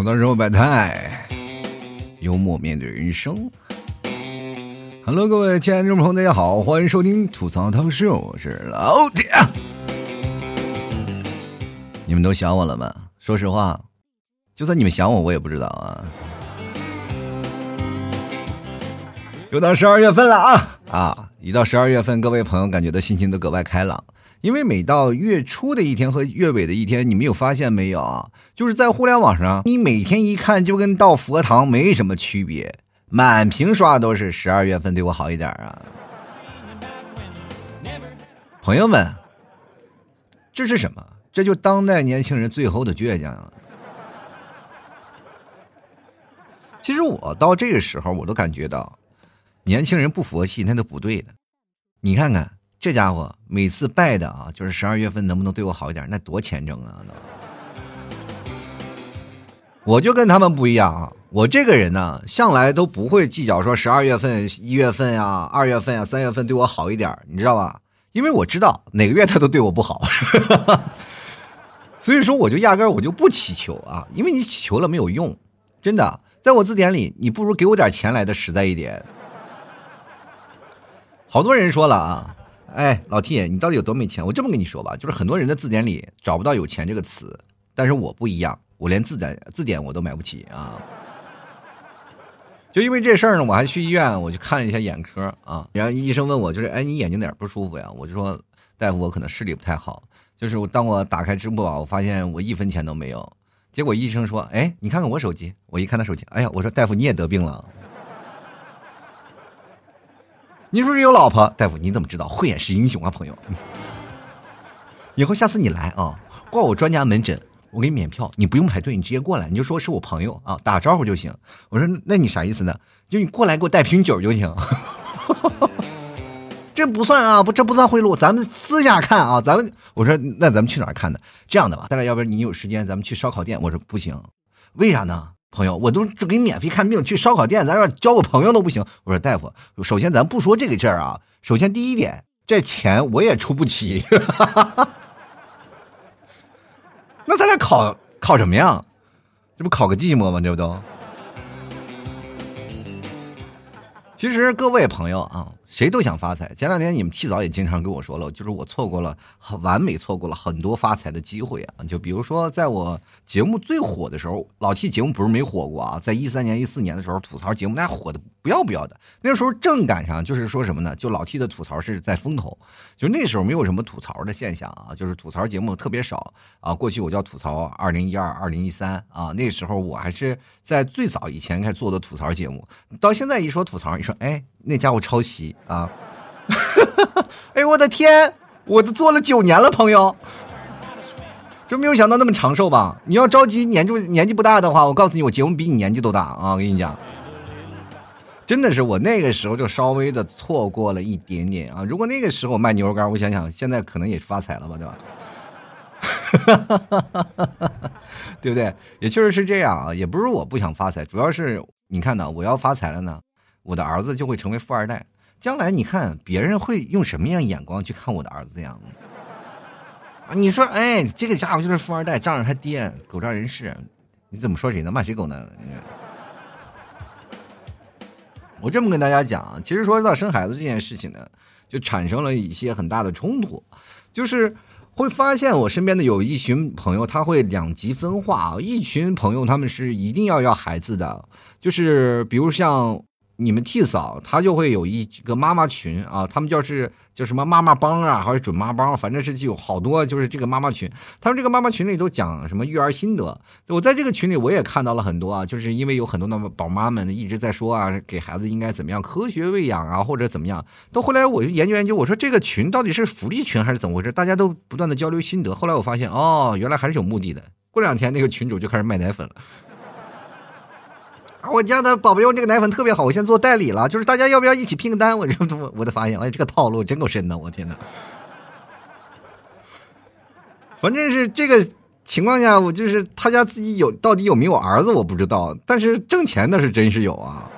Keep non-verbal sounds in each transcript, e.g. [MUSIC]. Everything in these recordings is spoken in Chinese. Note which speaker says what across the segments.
Speaker 1: 吐槽生活百态，幽默面对人生。Hello，各位亲爱的听众朋友，大家好，欢迎收听吐槽涛秀，我是老铁。你们都想我了吗？说实话，就算你们想我，我也不知道啊。又到十二月份了啊啊！一到十二月份，各位朋友感觉的心情都格外开朗。因为每到月初的一天和月尾的一天，你们有发现没有啊？就是在互联网上，你每天一看就跟到佛堂没什么区别，满屏刷都是十二月份对我好一点啊！朋友们，这是什么？这就当代年轻人最后的倔强啊！其实我到这个时候，我都感觉到，年轻人不佛系那都不对的。你看看。这家伙每次拜的啊，就是十二月份能不能对我好一点？那多虔诚啊！我就跟他们不一样啊，我这个人呢，向来都不会计较说十二月份、一月份呀、二月份呀、三月份对我好一点，你知道吧？因为我知道哪个月他都对我不好，[LAUGHS] 所以说我就压根我就不祈求啊，因为你祈求了没有用，真的，在我字典里，你不如给我点钱来的实在一点。好多人说了啊。哎，老 T，你到底有多没钱？我这么跟你说吧，就是很多人的字典里找不到有钱这个词，但是我不一样，我连字典字典我都买不起啊。就因为这事儿呢，我还去医院，我去看了一下眼科啊。然后医生问我，就是哎，你眼睛哪儿不舒服呀？我就说，大夫，我可能视力不太好。就是当我打开支付宝，我发现我一分钱都没有。结果医生说，哎，你看看我手机。我一看他手机，哎呀，我说大夫，你也得病了。你是不是有老婆？大夫，你怎么知道？慧眼识英雄啊，朋友。以后下次你来啊，挂我专家门诊，我给你免票，你不用排队，你直接过来，你就说是我朋友啊，打招呼就行。我说，那你啥意思呢？就你过来给我带瓶酒就行。[LAUGHS] 这不算啊，不，这不算贿赂，咱们私下看啊，咱们。我说，那咱们去哪儿看呢？这样的吧，大概要不然你有时间，咱们去烧烤店。我说不行，为啥呢？朋友，我都就给你免费看病，去烧烤店，咱说交个朋友都不行。我说大夫，首先咱不说这个劲儿啊，首先第一点，这钱我也出不起。[LAUGHS] 那咱俩考考什么呀？这不考个寂寞吗？这不都？其实各位朋友啊。谁都想发财。前两天你们替早也经常跟我说了，就是我错过了，很完美错过了很多发财的机会啊！就比如说，在我节目最火的时候，老 T 节目不是没火过啊，在一三年、一四年的时候，吐槽节目那火的不要不要的。那时候正赶上，就是说什么呢？就老 T 的吐槽是在风头，就那时候没有什么吐槽的现象啊，就是吐槽节目特别少啊。过去我叫吐槽二零一二、二零一三啊，那时候我还是在最早以前开始做的吐槽节目。到现在一说吐槽，你说哎。那家伙抄袭啊！[LAUGHS] 哎呦我的天，我都做了九年了，朋友，真没有想到那么长寿吧？你要着急年纪年纪不大的话，我告诉你，我节目比你年纪都大啊！我跟你讲，真的是我那个时候就稍微的错过了一点点啊！如果那个时候卖牛肉干，我想想现在可能也是发财了吧，对吧？[LAUGHS] 对不对？也确实是这样啊！也不是我不想发财，主要是你看呢，我要发财了呢。我的儿子就会成为富二代，将来你看别人会用什么样眼光去看我的儿子呀？啊，你说，哎，这个家伙就是富二代，仗着他爹狗仗人势，你怎么说谁呢？骂谁狗呢？我这么跟大家讲啊，其实说到生孩子这件事情呢，就产生了一些很大的冲突，就是会发现我身边的有一群朋友，他会两极分化啊，一群朋友他们是一定要要孩子的，就是比如像。你们替嫂，她就会有一个妈妈群啊，他们叫是叫什么妈妈帮啊，还是准妈帮，反正是就有好多，就是这个妈妈群。他们这个妈妈群里都讲什么育儿心得。我在这个群里我也看到了很多啊，就是因为有很多的宝妈们一直在说啊，给孩子应该怎么样科学喂养啊，或者怎么样。到后来我就研究研究，我说这个群到底是福利群还是怎么回事？大家都不断的交流心得。后来我发现哦，原来还是有目的的。过两天那个群主就开始卖奶粉了。我家的宝贝用这个奶粉特别好，我先做代理了。就是大家要不要一起拼个单？我就我我的发现，哎，这个套路真够深的，我天哪！反正是这个情况下，我就是他家自己有到底有没有儿子我不知道，但是挣钱的是真是有啊。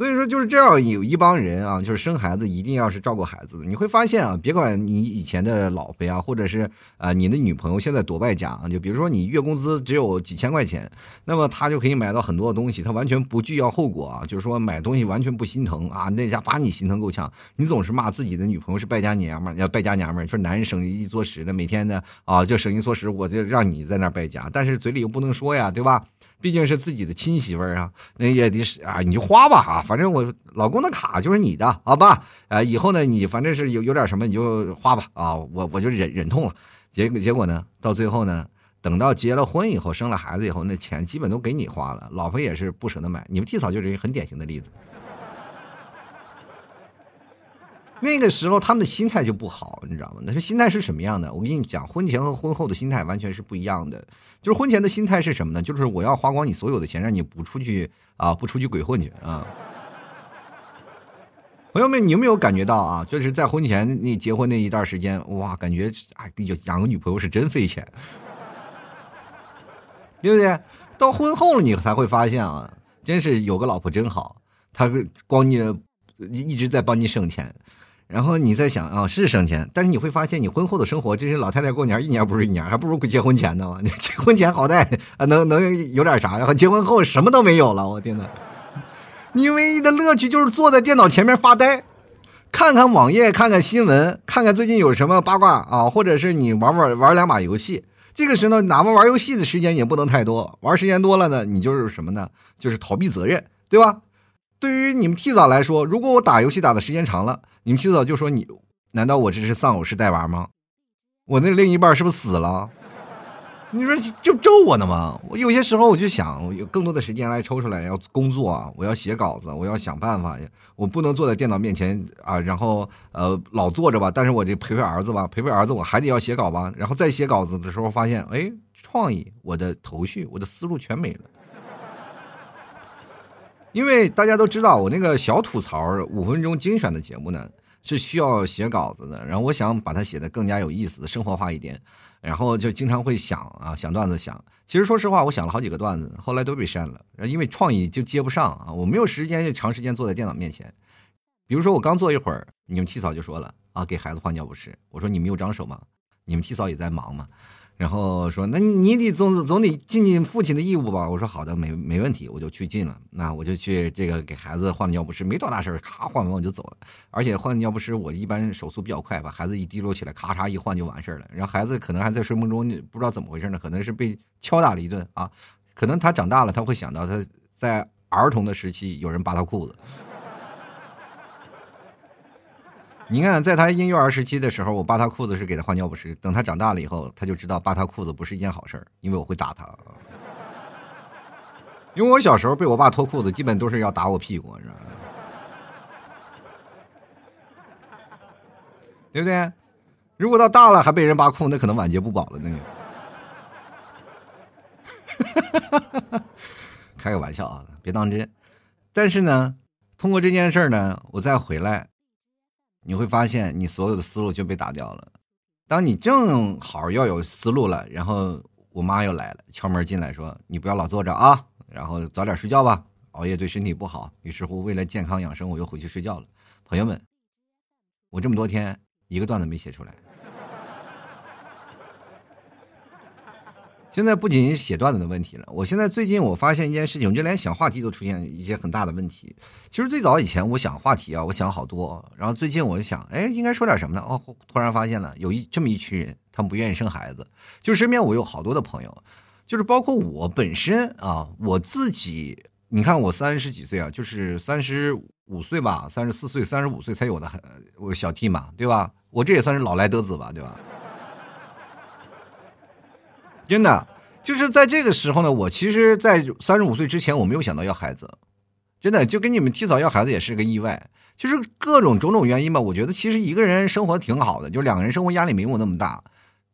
Speaker 1: 所以说就是这样，有一帮人啊，就是生孩子一定要是照顾孩子的。你会发现啊，别管你以前的老婆呀，或者是啊你的女朋友现在多败家啊，就比如说你月工资只有几千块钱，那么他就可以买到很多的东西，他完全不计较后果啊，就是说买东西完全不心疼啊，那家把你心疼够呛。你总是骂自己的女朋友是败家娘们儿，要败家娘们儿，说男人生一做十的，每天呢啊就生一做十，我就让你在那败家，但是嘴里又不能说呀，对吧？毕竟是自己的亲媳妇儿啊，那也得是啊，你就花吧啊，反正我老公的卡就是你的，好吧？啊，以后呢，你反正是有有点什么你就花吧啊，我我就忍忍痛了。结结果呢，到最后呢，等到结了婚以后，生了孩子以后，那钱基本都给你花了，老婆也是不舍得买。你们替嫂就是一个很典型的例子。那个时候他们的心态就不好，你知道吗？那是心态是什么样的？我跟你讲，婚前和婚后的心态完全是不一样的。就是婚前的心态是什么呢？就是我要花光你所有的钱，让你不出去啊，不出去鬼混去啊。朋友们，你有没有感觉到啊？就是在婚前你结婚那一段时间，哇，感觉哎，养个女朋友是真费钱，对不对？到婚后了，你才会发现啊，真是有个老婆真好，她光你一直在帮你省钱。然后你在想啊，是省钱，但是你会发现，你婚后的生活，真是老太太过年一年不如一年，还不如结婚前呢。[LAUGHS] 结婚前好歹啊，能能有点啥呀？结婚后什么都没有了，我天哪！你唯一的乐趣就是坐在电脑前面发呆，看看网页，看看新闻，看看最近有什么八卦啊，或者是你玩玩玩两把游戏。这个时候，哪怕玩游戏的时间也不能太多，玩时间多了呢，你就是什么呢？就是逃避责任，对吧？对于你们替嫂来说，如果我打游戏打的时间长了，你们替嫂就说你，难道我这是丧偶式带娃吗？我那另一半是不是死了？你说就咒我呢吗？我有些时候我就想，我有更多的时间来抽出来要工作啊，我要写稿子，我要想办法，我不能坐在电脑面前啊，然后呃老坐着吧，但是我得陪陪儿子吧，陪陪儿子我还得要写稿吧，然后再写稿子的时候发现，哎，创意，我的头绪，我的思路全没了。因为大家都知道，我那个小吐槽五分钟精选的节目呢，是需要写稿子的。然后我想把它写的更加有意思、生活化一点，然后就经常会想啊，想段子想。其实说实话，我想了好几个段子，后来都被删了，因为创意就接不上啊，我没有时间就长时间坐在电脑面前。比如说我刚坐一会儿，你们替嫂就说了啊，给孩子换尿不湿。我说你们有长手吗？你们替嫂也在忙吗？然后说，那你你得总总得尽尽父亲的义务吧。我说好的，没没问题，我就去尽了。那我就去这个给孩子换尿不湿，没多大事咔换完我就走了。而且换尿不湿，我一般手速比较快，把孩子一提溜起来，咔嚓一换就完事儿了。然后孩子可能还在睡梦中，不知道怎么回事呢，可能是被敲打了一顿啊。可能他长大了，他会想到他在儿童的时期有人扒他裤子。你看，在他婴幼儿时期的时候，我扒他裤子是给他换尿不湿。等他长大了以后，他就知道扒他裤子不是一件好事儿，因为我会打他。因为我小时候被我爸脱裤子，基本都是要打我屁股，是吧？[LAUGHS] 对不对？如果到大了还被人扒裤，那可能晚节不保了。那个，开个玩笑啊，别当真。但是呢，通过这件事儿呢，我再回来。你会发现，你所有的思路就被打掉了。当你正好要有思路了，然后我妈又来了，敲门进来说：“你不要老坐着啊，然后早点睡觉吧，熬夜对身体不好。”于是乎，为了健康养生，我又回去睡觉了。朋友们，我这么多天一个段子没写出来。现在不仅写段子的问题了，我现在最近我发现一件事情，就连想话题都出现一些很大的问题。其实最早以前我想话题啊，我想好多，然后最近我就想，哎，应该说点什么呢？哦，突然发现了，有一这么一群人，他们不愿意生孩子。就身边我有好多的朋友，就是包括我本身啊，我自己，你看我三十几岁啊，就是三十五岁吧，三十四岁、三十五岁才有的，我小弟嘛，对吧？我这也算是老来得子吧，对吧？真的，就是在这个时候呢，我其实，在三十五岁之前，我没有想到要孩子，真的，就跟你们提早要孩子也是个意外，就是各种种种原因吧。我觉得其实一个人生活挺好的，就两个人生活压力没有那么大。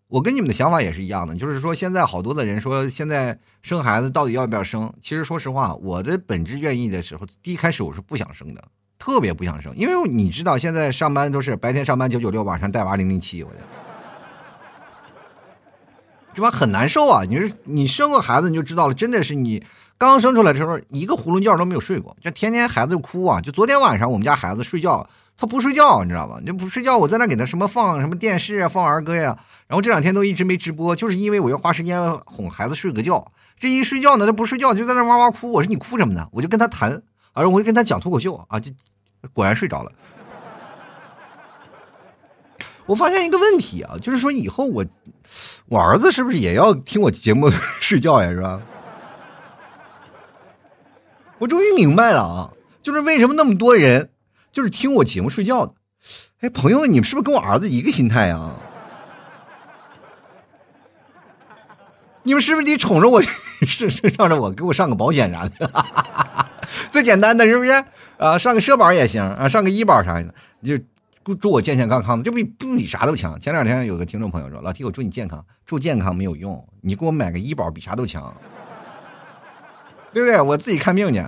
Speaker 1: 我跟你们的想法也是一样的，就是说现在好多的人说现在生孩子到底要不要生？其实说实话，我的本质愿意的时候，第一开始我是不想生的，特别不想生，因为你知道现在上班都是白天上班九九六，晚上带娃零零七，我。这吧？很难受啊！你是你生个孩子你就知道了，真的是你刚生出来的时候，一个囫囵觉都没有睡过，就天天孩子就哭啊。就昨天晚上我们家孩子睡觉，他不睡觉，你知道吧？就不睡觉，我在那给他什么放什么电视啊，放儿歌呀。然后这两天都一直没直播，就是因为我要花时间哄孩子睡个觉。这一睡觉呢，他不睡觉就在那哇哇哭。我说你哭什么呢？我就跟他谈，啊我就跟他讲脱口秀啊，就果然睡着了。我发现一个问题啊，就是说以后我我儿子是不是也要听我节目 [LAUGHS] 睡觉呀？是吧？我终于明白了啊，就是为什么那么多人就是听我节目睡觉的。哎，朋友们，你们是不是跟我儿子一个心态啊？你们是不是得宠着我，[LAUGHS] 是是让着我给我上个保险啥的？[LAUGHS] 最简单的是不是啊？上个社保也行啊，上个医保啥的，就。祝我健健康康的，这比不比啥都强。前两天有个听众朋友说：“老 T，我祝你健康，祝健康没有用，你给我买个医保比啥都强，对不对？我自己看病去。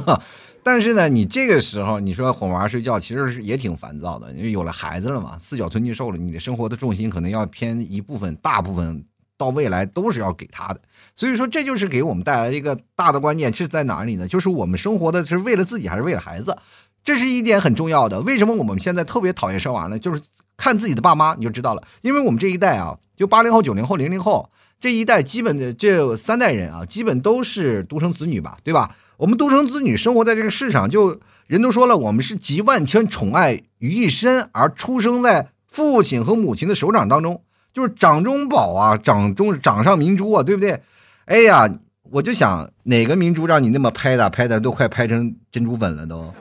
Speaker 1: [LAUGHS] 但是呢，你这个时候你说哄娃睡觉，其实是也挺烦躁的，因为有了孩子了嘛，四脚吞金兽了，你的生活的重心可能要偏一部分，大部分到未来都是要给他的。所以说，这就是给我们带来一个大的关键是在哪里呢？就是我们生活的是为了自己还是为了孩子？这是一点很重要的。为什么我们现在特别讨厌生娃呢？就是看自己的爸妈你就知道了。因为我们这一代啊，就八零后、九零后、零零后这一代，基本的这三代人啊，基本都是独生子女吧，对吧？我们独生子女生活在这个世上，就人都说了，我们是集万千宠爱于一身，而出生在父亲和母亲的手掌当中，就是掌中宝啊，掌中掌上明珠啊，对不对？哎呀，我就想哪个明珠让你那么拍的，拍的都快拍成珍珠粉了都。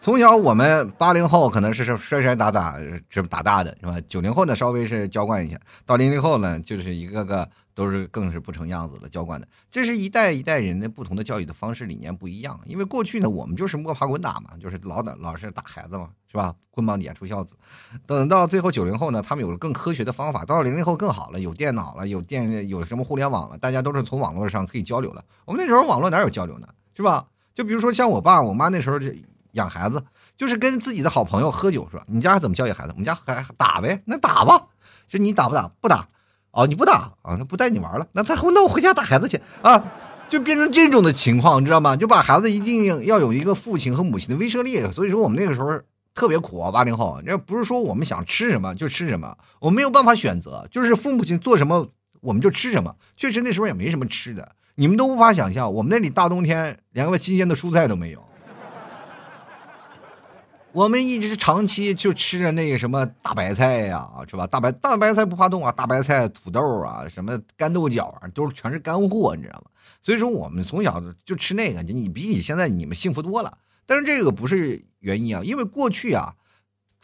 Speaker 1: 从小我们八零后可能是摔摔打打是打大的是吧？九零后呢稍微是娇惯一下，到零零后呢就是一个个都是更是不成样子了娇惯的。这是一代一代人的不同的教育的方式理念不一样。因为过去呢我们就是摸爬滚打嘛，就是老打老是打孩子嘛，是吧？棍棒底下出孝子。等到最后九零后呢，他们有了更科学的方法。到了零零后更好了，有电脑了，有电有什么互联网了，大家都是从网络上可以交流了。我们那时候网络哪有交流呢？是吧？就比如说像我爸我妈那时候就。养孩子就是跟自己的好朋友喝酒是吧？你家怎么教育孩子？我们家还打呗，那打吧。就你打不打？不打。哦，你不打啊？那不带你玩了？那他那我回家打孩子去啊？就变成这种的情况，你知道吗？就把孩子一定要有一个父亲和母亲的威慑力。所以说我们那个时候特别苦啊，八零后。这不是说我们想吃什么就吃什么，我没有办法选择，就是父母亲做什么我们就吃什么。确实那时候也没什么吃的，你们都无法想象，我们那里大冬天连个新鲜的蔬菜都没有。我们一直长期就吃着那个什么大白菜呀，是吧？大白大白菜不怕冻啊，大白菜、土豆啊，什么干豆角啊，都是全是干货，你知道吗？所以说我们从小就吃那个，你比你现在你们幸福多了。但是这个不是原因啊，因为过去啊。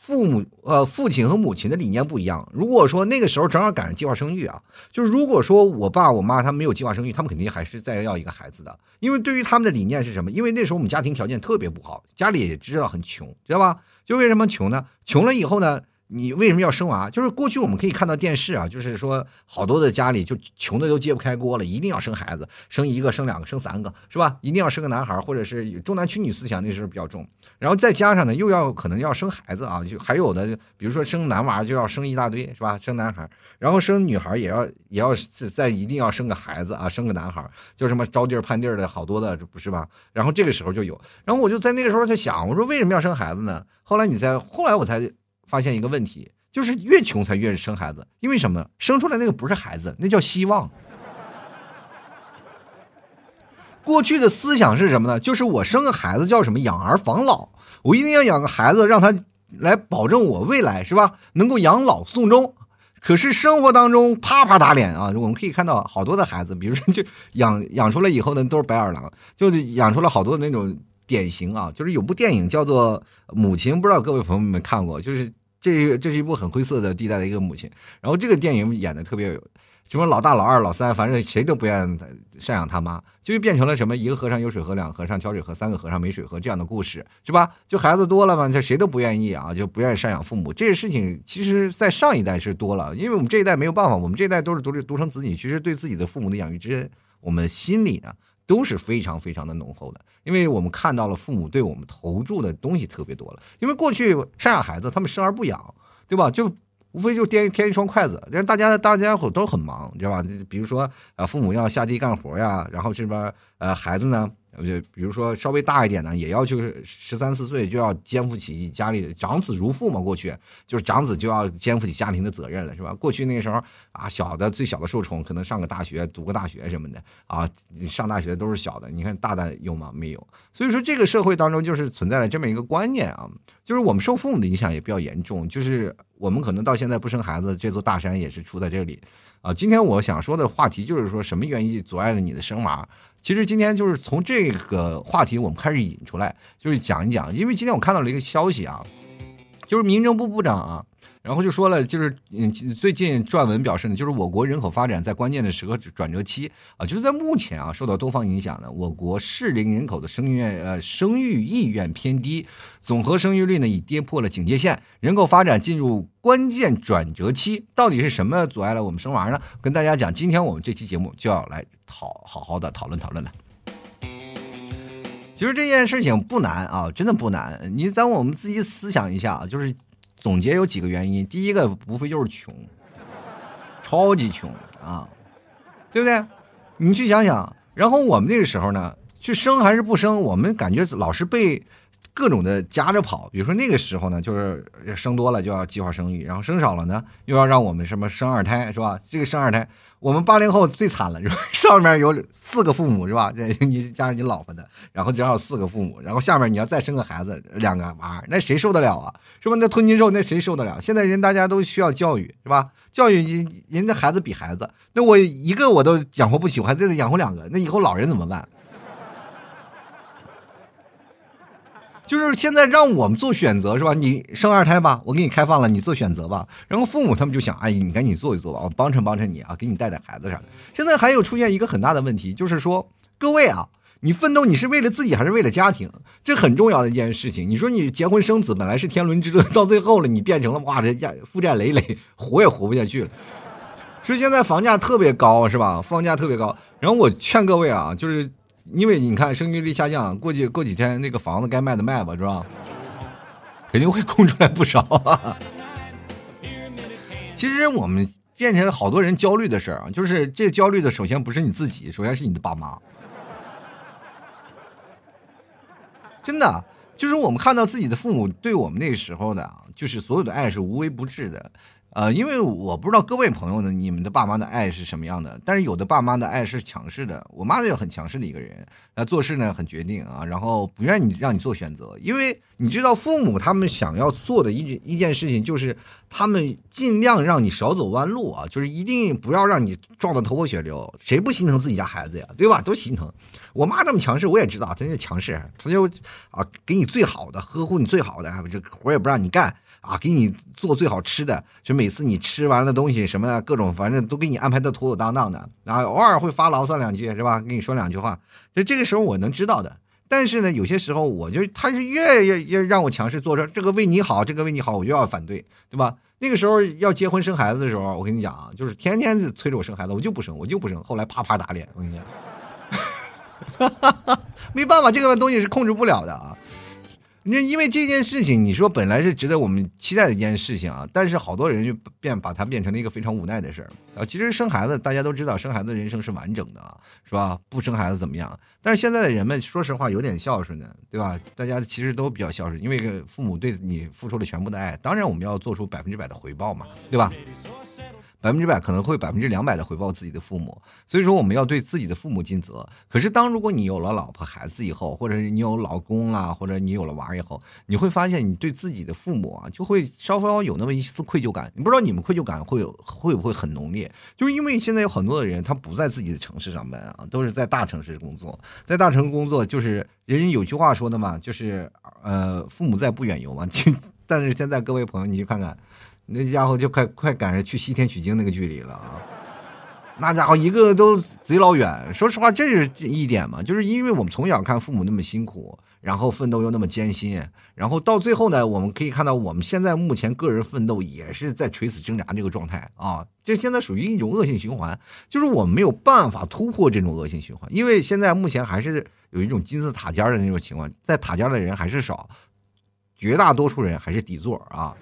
Speaker 1: 父母呃，父亲和母亲的理念不一样。如果说那个时候正好赶上计划生育啊，就是如果说我爸我妈他们没有计划生育，他们肯定还是再要一个孩子的。因为对于他们的理念是什么？因为那时候我们家庭条件特别不好，家里也知道很穷，知道吧？就为什么穷呢？穷了以后呢？你为什么要生娃？就是过去我们可以看到电视啊，就是说好多的家里就穷的都揭不开锅了，一定要生孩子，生一个、生两个、生三个，是吧？一定要生个男孩，或者是重男轻女思想那时候比较重。然后再加上呢，又要可能要生孩子啊，就还有的，比如说生男娃就要生一大堆，是吧？生男孩，然后生女孩也要也要再一定要生个孩子啊，生个男孩，就什么招地儿盼地儿的好多的，不是吧？然后这个时候就有，然后我就在那个时候在想，我说为什么要生孩子呢？后来你在后来我才。发现一个问题，就是越穷才越生孩子，因为什么？生出来那个不是孩子，那叫希望。过去的思想是什么呢？就是我生个孩子叫什么养儿防老，我一定要养个孩子，让他来保证我未来是吧？能够养老送终。可是生活当中啪啪打脸啊！我们可以看到好多的孩子，比如说就养养出来以后呢，都是白眼狼，就养出了好多那种。典型啊，就是有部电影叫做《母亲》，不知道各位朋友们看过？就是这这是一部很灰色的地带的一个母亲。然后这个电影演的特别有，什么老大、老二、老三，反正谁都不愿赡养他妈，就变成了什么一个和尚有水喝，两个和尚挑水喝，三个和尚没水喝这样的故事，是吧？就孩子多了嘛，就谁都不愿意啊，就不愿意赡养父母。这个事情其实，在上一代是多了，因为我们这一代没有办法，我们这一代都是独独生子女，其实对自己的父母的养育之恩，我们心里呢。都是非常非常的浓厚的，因为我们看到了父母对我们投注的东西特别多了。因为过去赡养孩子，他们生而不养，对吧？就无非就添添一双筷子。让大家大家伙都很忙，对吧？比如说啊，父母要下地干活呀，然后这边呃孩子呢。就比如说稍微大一点呢，也要就是十三四岁就要肩负起家里长子如父嘛。过去就是长子就要肩负起家庭的责任了，是吧？过去那个时候啊，小的最小的受宠，可能上个大学、读个大学什么的啊，上大学都是小的。你看大的有吗？没有。所以说这个社会当中就是存在了这么一个观念啊，就是我们受父母的影响也比较严重，就是我们可能到现在不生孩子，这座大山也是出在这里啊。今天我想说的话题就是说什么原因阻碍了你的生娃？其实今天就是从这个话题我们开始引出来，就是讲一讲，因为今天我看到了一个消息啊，就是民政部部长啊。然后就说了，就是嗯，最近撰文表示呢，就是我国人口发展在关键的时刻转折期啊，就是在目前啊，受到多方影响呢，我国适龄人口的生育呃生育意愿偏低，总和生育率呢已跌破了警戒线，人口发展进入关键转折期。到底是什么阻碍了我们生娃呢？跟大家讲，今天我们这期节目就要来讨好好的讨论讨论了。其实这件事情不难啊，真的不难，你咱我们自己思想一下啊，就是。总结有几个原因，第一个无非就是穷，超级穷啊，对不对？你去想想，然后我们那个时候呢，去生还是不生，我们感觉老是被各种的夹着跑。比如说那个时候呢，就是生多了就要计划生育，然后生少了呢，又要让我们什么生二胎，是吧？这个生二胎。我们八零后最惨了，是吧？[LAUGHS] 上面有四个父母，是吧？这你加上你老婆的，然后正好四个父母，然后下面你要再生个孩子，两个娃，那谁受得了啊？是吧？那吞金兽，那谁受得了？现在人大家都需要教育，是吧？教育人人家孩子比孩子，那我一个我都养活不起，我还再养活两个，那以后老人怎么办？就是现在让我们做选择是吧？你生二胎吧，我给你开放了，你做选择吧。然后父母他们就想，哎，你赶紧做一做吧，我帮衬帮衬你啊，给你带带孩子啥的。现在还有出现一个很大的问题，就是说，各位啊，你奋斗你是为了自己还是为了家庭？这很重要的一件事情。你说你结婚生子本来是天伦之乐，到最后了你变成了哇，这家负债累累，活也活不下去了。是现在房价特别高是吧？房价特别高。然后我劝各位啊，就是。因为你看生育率下降，过去过几天那个房子该卖的卖吧，是吧？[LAUGHS] 肯定会空出来不少。[LAUGHS] 其实我们变成了好多人焦虑的事儿啊，就是这焦虑的，首先不是你自己，首先是你的爸妈。[LAUGHS] 真的，就是我们看到自己的父母对我们那个时候的，就是所有的爱是无微不至的。呃，因为我不知道各位朋友呢，你们的爸妈的爱是什么样的？但是有的爸妈的爱是强势的。我妈就很强势的一个人，那做事呢很决定啊，然后不愿意让你做选择，因为你知道父母他们想要做的一一件事情就是他们尽量让你少走弯路啊，就是一定不要让你撞得头破血流。谁不心疼自己家孩子呀？对吧？都心疼。我妈那么强势，我也知道，她就强势，她就啊给你最好的，呵护你最好的，这活也不让你干。啊，给你做最好吃的，就每次你吃完了东西什么各种，反正都给你安排的妥妥当当的。然后偶尔会发牢骚两句，是吧？跟你说两句话，就这个时候我能知道的。但是呢，有些时候我就他是越越越让我强势做着这个为你好，这个为你好，我就要反对，对吧？那个时候要结婚生孩子的时候，我跟你讲啊，就是天天催着我生孩子，我就不生，我就不生。后来啪啪打脸，我跟你讲，[LAUGHS] 没办法，这个东西是控制不了的啊。那因为这件事情，你说本来是值得我们期待的一件事情啊，但是好多人就变把它变成了一个非常无奈的事儿啊。其实生孩子大家都知道，生孩子人生是完整的啊，是吧？不生孩子怎么样？但是现在的人们说实话有点孝顺的，对吧？大家其实都比较孝顺，因为父母对你付出了全部的爱，当然我们要做出百分之百的回报嘛，对吧？百分之百可能会百分之两百的回报自己的父母，所以说我们要对自己的父母尽责。可是当如果你有了老婆孩子以后，或者是你有老公啊，或者你有了娃以后，你会发现你对自己的父母啊，就会稍稍有那么一丝愧疚感。你不知道你们愧疚感会有会不会很浓烈？就是因为现在有很多的人他不在自己的城市上班啊，都是在大城市工作，在大城市工作就是人家有句话说的嘛，就是呃父母在不远游嘛。但是现在各位朋友，你去看看。那家伙就快快赶上去西天取经那个距离了啊！[LAUGHS] 那家伙一个都贼老远。说实话，这是一点嘛，就是因为我们从小看父母那么辛苦，然后奋斗又那么艰辛，然后到最后呢，我们可以看到我们现在目前个人奋斗也是在垂死挣扎这个状态啊！就现在属于一种恶性循环，就是我们没有办法突破这种恶性循环，因为现在目前还是有一种金字塔尖的那种情况，在塔尖的人还是少，绝大多数人还是底座啊。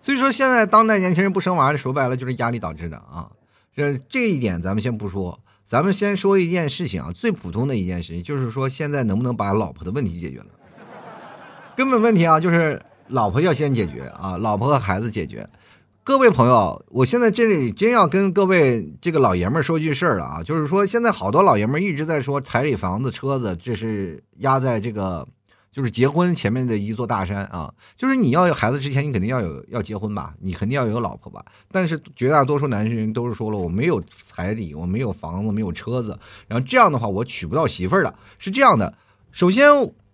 Speaker 1: 所以说，现在当代年轻人不生娃，说白了就是压力导致的啊。这这一点咱们先不说，咱们先说一件事情啊，最普通的一件事情，就是说现在能不能把老婆的问题解决了？根本问题啊，就是老婆要先解决啊，老婆和孩子解决。各位朋友，我现在这里真要跟各位这个老爷们儿说句事儿了啊，就是说现在好多老爷们儿一直在说彩礼、房子、车子，这是压在这个就是结婚前面的一座大山啊。就是你要有孩子之前，你肯定要有要结婚吧，你肯定要有老婆吧。但是绝大多数男人都是说了，我没有彩礼，我没有房子，没有车子，然后这样的话我娶不到媳妇儿了。是这样的，首先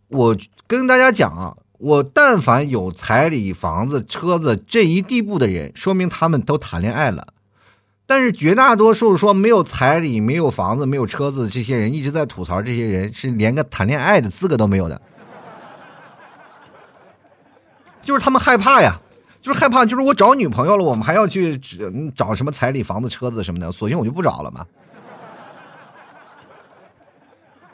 Speaker 1: 我跟大家讲啊。我但凡有彩礼、房子、车子这一地步的人，说明他们都谈恋爱了。但是绝大多数说没有彩礼、没有房子、没有车子这些人，一直在吐槽，这些人是连个谈恋爱的资格都没有的。就是他们害怕呀，就是害怕，就是我找女朋友了，我们还要去找什么彩礼、房子、车子什么的，索性我就不找了嘛。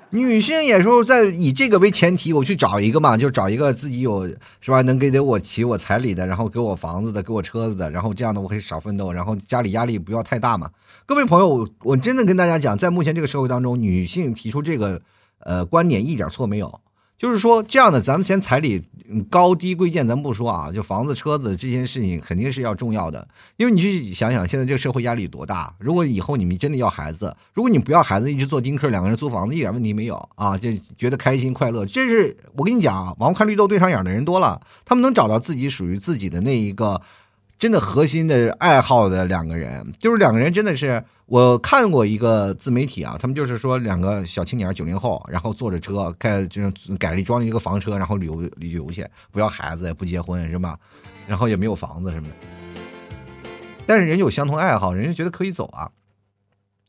Speaker 1: 女性也是在以这个为前提，我去找一个嘛，就找一个自己有是吧，能给得我起我彩礼的，然后给我房子的，给我车子的，然后这样的我可以少奋斗，然后家里压力不要太大嘛。各位朋友，我真的跟大家讲，在目前这个社会当中，女性提出这个呃观点一点错没有。就是说，这样的，咱们先彩礼高低贵贱咱不说啊，就房子车子这件事情肯定是要重要的，因为你去想想，现在这个社会压力多大。如果以后你们真的要孩子，如果你不要孩子，一直做丁克，两个人租房子一点问题没有啊，就觉得开心快乐。这是我跟你讲，啊，王看绿豆对上眼的人多了，他们能找到自己属于自己的那一个。真的核心的爱好的两个人，就是两个人真的是我看过一个自媒体啊，他们就是说两个小青年九零后，然后坐着车开，就是改了装了一个房车，然后旅游旅游去，不要孩子，也不结婚是吧？然后也没有房子什么的，但是人有相同爱好，人家觉得可以走啊，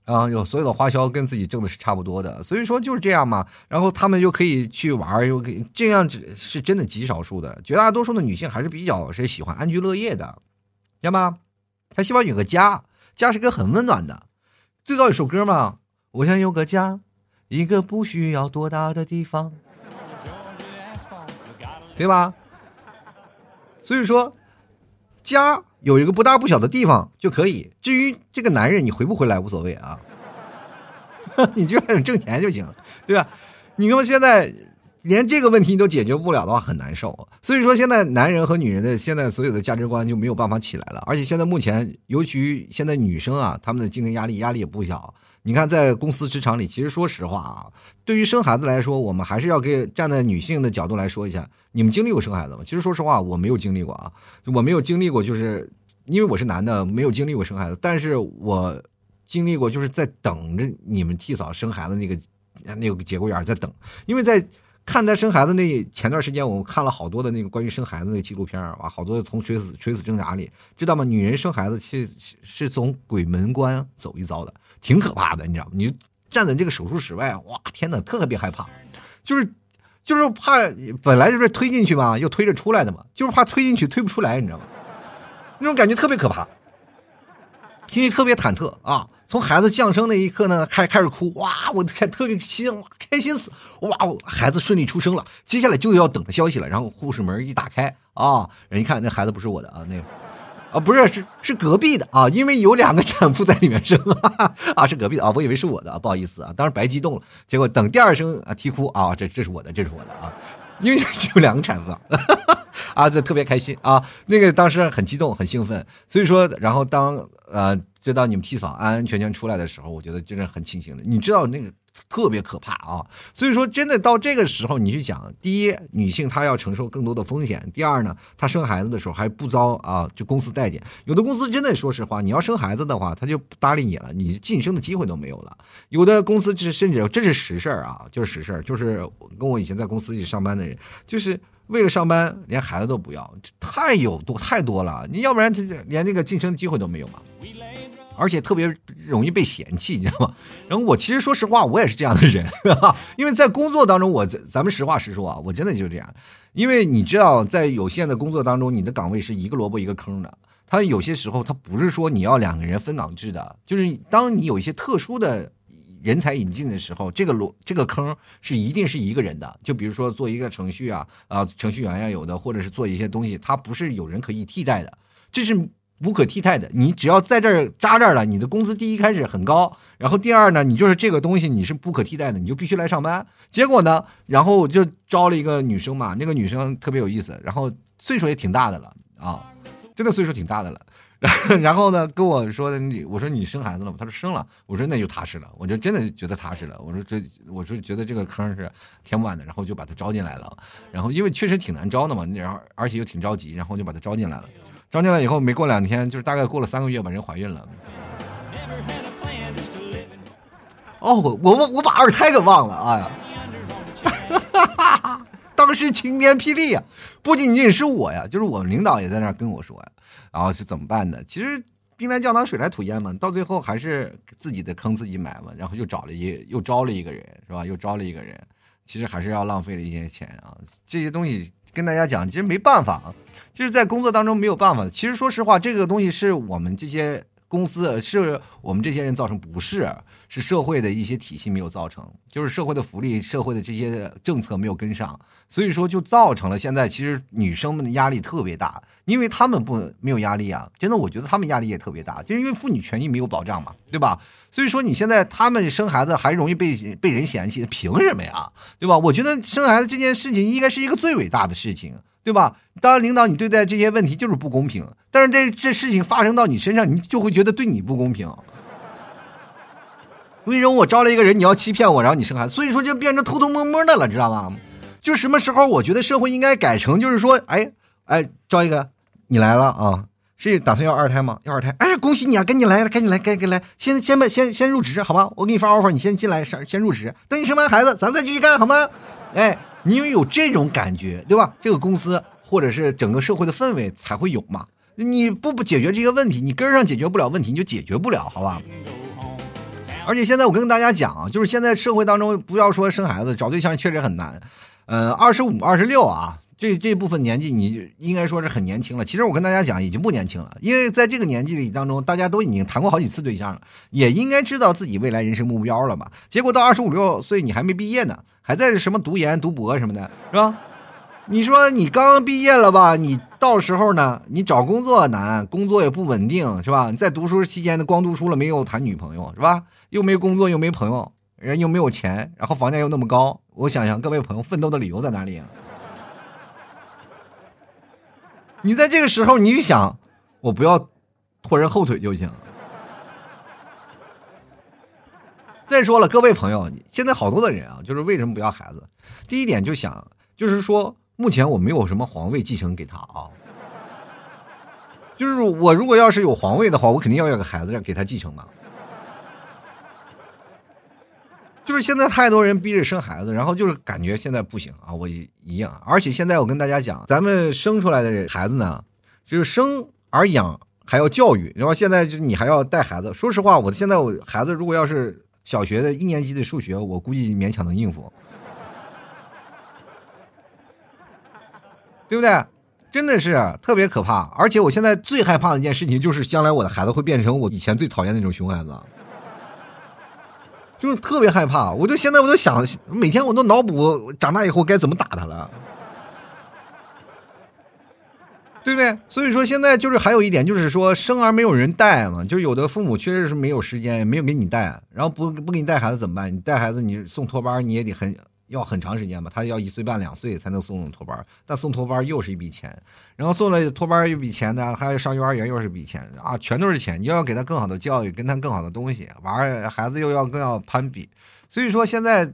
Speaker 1: 啊，有所有的花销跟自己挣的是差不多的，所以说就是这样嘛。然后他们又可以去玩，又可以这样，是真的极少数的，绝大多数的女性还是比较是喜欢安居乐业的。知道吗？他希望有个家，家是个很温暖的。最早有首歌嘛，我想有个家，一个不需要多大的地方，对吧？所以说，家有一个不大不小的地方就可以。至于这个男人，你回不回来无所谓啊，[LAUGHS] 你就想挣钱就行，对吧？你说现在。连这个问题你都解决不了的话，很难受。所以说，现在男人和女人的现在所有的价值观就没有办法起来了。而且现在目前，尤其现在女生啊，她们的竞争压力压力也不小。你看，在公司职场里，其实说实话啊，对于生孩子来说，我们还是要给站在女性的角度来说一下。你们经历过生孩子吗？其实说实话，我没有经历过啊，我没有经历过，就是因为我是男的，没有经历过生孩子。但是我经历过，就是在等着你们替嫂生孩子那个那个节骨眼在等，因为在。看他生孩子那前段时间，我看了好多的那个关于生孩子那纪录片啊，好多从垂死垂死挣扎里，知道吗？女人生孩子其实是从鬼门关走一遭的，挺可怕的，你知道吗？你站在这个手术室外，哇，天哪，特别害怕，就是就是怕本来就是推进去嘛，又推着出来的嘛，就是怕推进去推不出来，你知道吗？那种感觉特别可怕，心里特别忐忑啊。从孩子降生那一刻呢，开开始哭，哇，我开特别心，开心死，哇，孩子顺利出生了，接下来就要等着消息了。然后护士门一打开啊，人一看那孩子不是我的啊，那个啊不是是是隔壁的啊，因为有两个产妇在里面生 [LAUGHS] 啊，是隔壁的啊，我以为是我的啊，不好意思啊，当时白激动了。结果等第二声啊啼哭啊，这这是我的，这是我的啊，因为只有两个产妇啊，[LAUGHS] [LAUGHS] 啊这特别开心啊，那个当时很激动很兴奋，所以说然后当呃。知道你们替嫂安安全全出来的时候，我觉得真的很庆幸的。你知道那个特别可怕啊，所以说真的到这个时候，你去想，第一，女性她要承受更多的风险；第二呢，她生孩子的时候还不遭啊，就公司待见。有的公司真的说实话，你要生孩子的话，他就不搭理你了，你晋升的机会都没有了。有的公司甚至这是实事儿啊，就是实事儿，就是跟我以前在公司一起上班的人，就是为了上班连孩子都不要，这太有多太多了。你要不然他连那个晋升机会都没有嘛。而且特别容易被嫌弃，你知道吗？然后我其实说实话，我也是这样的人，[LAUGHS] 因为在工作当中，我咱们实话实说啊，我真的就是这样。因为你知道，在有限的工作当中，你的岗位是一个萝卜一个坑的。他有些时候，他不是说你要两个人分岗制的，就是当你有一些特殊的人才引进的时候，这个罗这个坑是一定是一个人的。就比如说做一个程序啊啊，程序员呀有的，或者是做一些东西，它不是有人可以替代的。这是无可替代的。你只要在这儿扎这儿了，你的工资第一开始很高，然后第二呢，你就是这个东西你是不可替代的，你就必须来上班。结果呢，然后我就招了一个女生嘛，那个女生特别有意思，然后岁数也挺大的了啊，真的岁数挺大的了。[LAUGHS] 然后呢，跟我说的你，我说你生孩子了吗？他说生了。我说那就踏实了，我就真的觉得踏实了。我说这，我说觉得这个坑是填不满的，然后就把他招进来了。然后因为确实挺难招的嘛，然后而且又挺着急，然后就把他招进来了。招进来以后没过两天，就是大概过了三个月吧，人怀孕了。哦，我我我把二胎给忘了，哎呀，[LAUGHS] 当时晴天霹雳呀！不仅仅是我呀，就是我们领导也在那跟我说呀。然后是怎么办的？其实兵来将挡，水来土掩嘛，到最后还是自己的坑自己埋嘛。然后又找了一，又招了一个人，是吧？又招了一个人，其实还是要浪费了一些钱啊。这些东西跟大家讲，其实没办法啊，就是在工作当中没有办法。其实说实话，这个东西是我们这些。公司是我们这些人造成不是，是社会的一些体系没有造成，就是社会的福利、社会的这些政策没有跟上，所以说就造成了现在其实女生们的压力特别大，因为她们不没有压力啊，真的我觉得她们压力也特别大，就是因为妇女权益没有保障嘛，对吧？所以说你现在她们生孩子还容易被被人嫌弃，凭什么呀？对吧？我觉得生孩子这件事情应该是一个最伟大的事情。对吧？当领导你对待这些问题就是不公平，但是这这事情发生到你身上，你就会觉得对你不公平。[LAUGHS] 为什么我招了一个人，你要欺骗我，然后你生孩子？所以说就变成偷偷摸摸的了，知道吗？就什么时候我觉得社会应该改成，就是说，哎哎，招一个，你来了啊？是打算要二胎吗？要二胎？哎，恭喜你啊，赶紧来，赶紧来，赶紧来，先先把先先入职好吧？我给你发 offer，你先进来先，先入职。等你生完孩子，咱们再继续干好吗？哎。你因为有这种感觉，对吧？这个公司或者是整个社会的氛围才会有嘛。你不不解决这些问题，你根上解决不了问题，你就解决不了，好吧？而且现在我跟大家讲啊，就是现在社会当中，不要说生孩子，找对象确实很难。呃，二十五、二十六啊。这这部分年纪，你应该说是很年轻了。其实我跟大家讲，已经不年轻了，因为在这个年纪里当中，大家都已经谈过好几次对象了，也应该知道自己未来人生目标了吧？结果到二十五六岁，你还没毕业呢，还在什么读研、读博什么的，是吧？你说你刚毕业了吧？你到时候呢？你找工作难，工作也不稳定，是吧？你在读书期间呢，光读书了，没有谈女朋友，是吧？又没工作，又没朋友，人又没有钱，然后房价又那么高，我想想，各位朋友奋斗的理由在哪里？你在这个时候，你就想，我不要拖人后腿就行。再说了，各位朋友，现在好多的人啊，就是为什么不要孩子？第一点就想，就是说，目前我没有什么皇位继承给他啊。就是我如果要是有皇位的话，我肯定要有个孩子让给他继承的。就是现在太多人逼着生孩子，然后就是感觉现在不行啊，我一样。而且现在我跟大家讲，咱们生出来的孩子呢，就是生而养还要教育，然后现在就你还要带孩子。说实话，我现在我孩子如果要是小学的一年级的数学，我估计勉强能应付，对不对？真的是特别可怕。而且我现在最害怕的一件事情，就是将来我的孩子会变成我以前最讨厌那种熊孩子。就是特别害怕，我就现在我都想，每天我都脑补长大以后该怎么打他了，对不对？所以说现在就是还有一点，就是说生而没有人带嘛，就有的父母确实是没有时间，没有给你带，然后不不给你带孩子怎么办？你带孩子你送托班你也得很。要很长时间吧，他要一岁半两岁才能送托班，但送托班又是一笔钱，然后送了托班一笔钱呢，还要上幼儿园又是一笔钱啊，全都是钱。你要给他更好的教育，跟他更好的东西，玩孩子又要更要攀比，所以说现在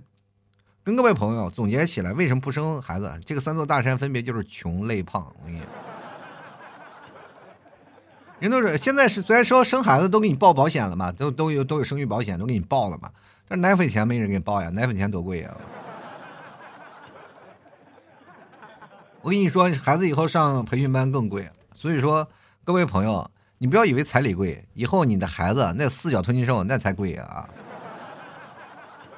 Speaker 1: 跟各位朋友总结起来，为什么不生孩子？这个三座大山分别就是穷、累、胖。我跟你，人都是现在是虽然说生孩子都给你报保险了嘛，都都有都有生育保险都给你报了嘛，但是奶粉钱没人给你报呀，奶粉钱多贵呀。我跟你说，孩子以后上培训班更贵，所以说各位朋友，你不要以为彩礼贵，以后你的孩子那四脚吞金兽那才贵啊！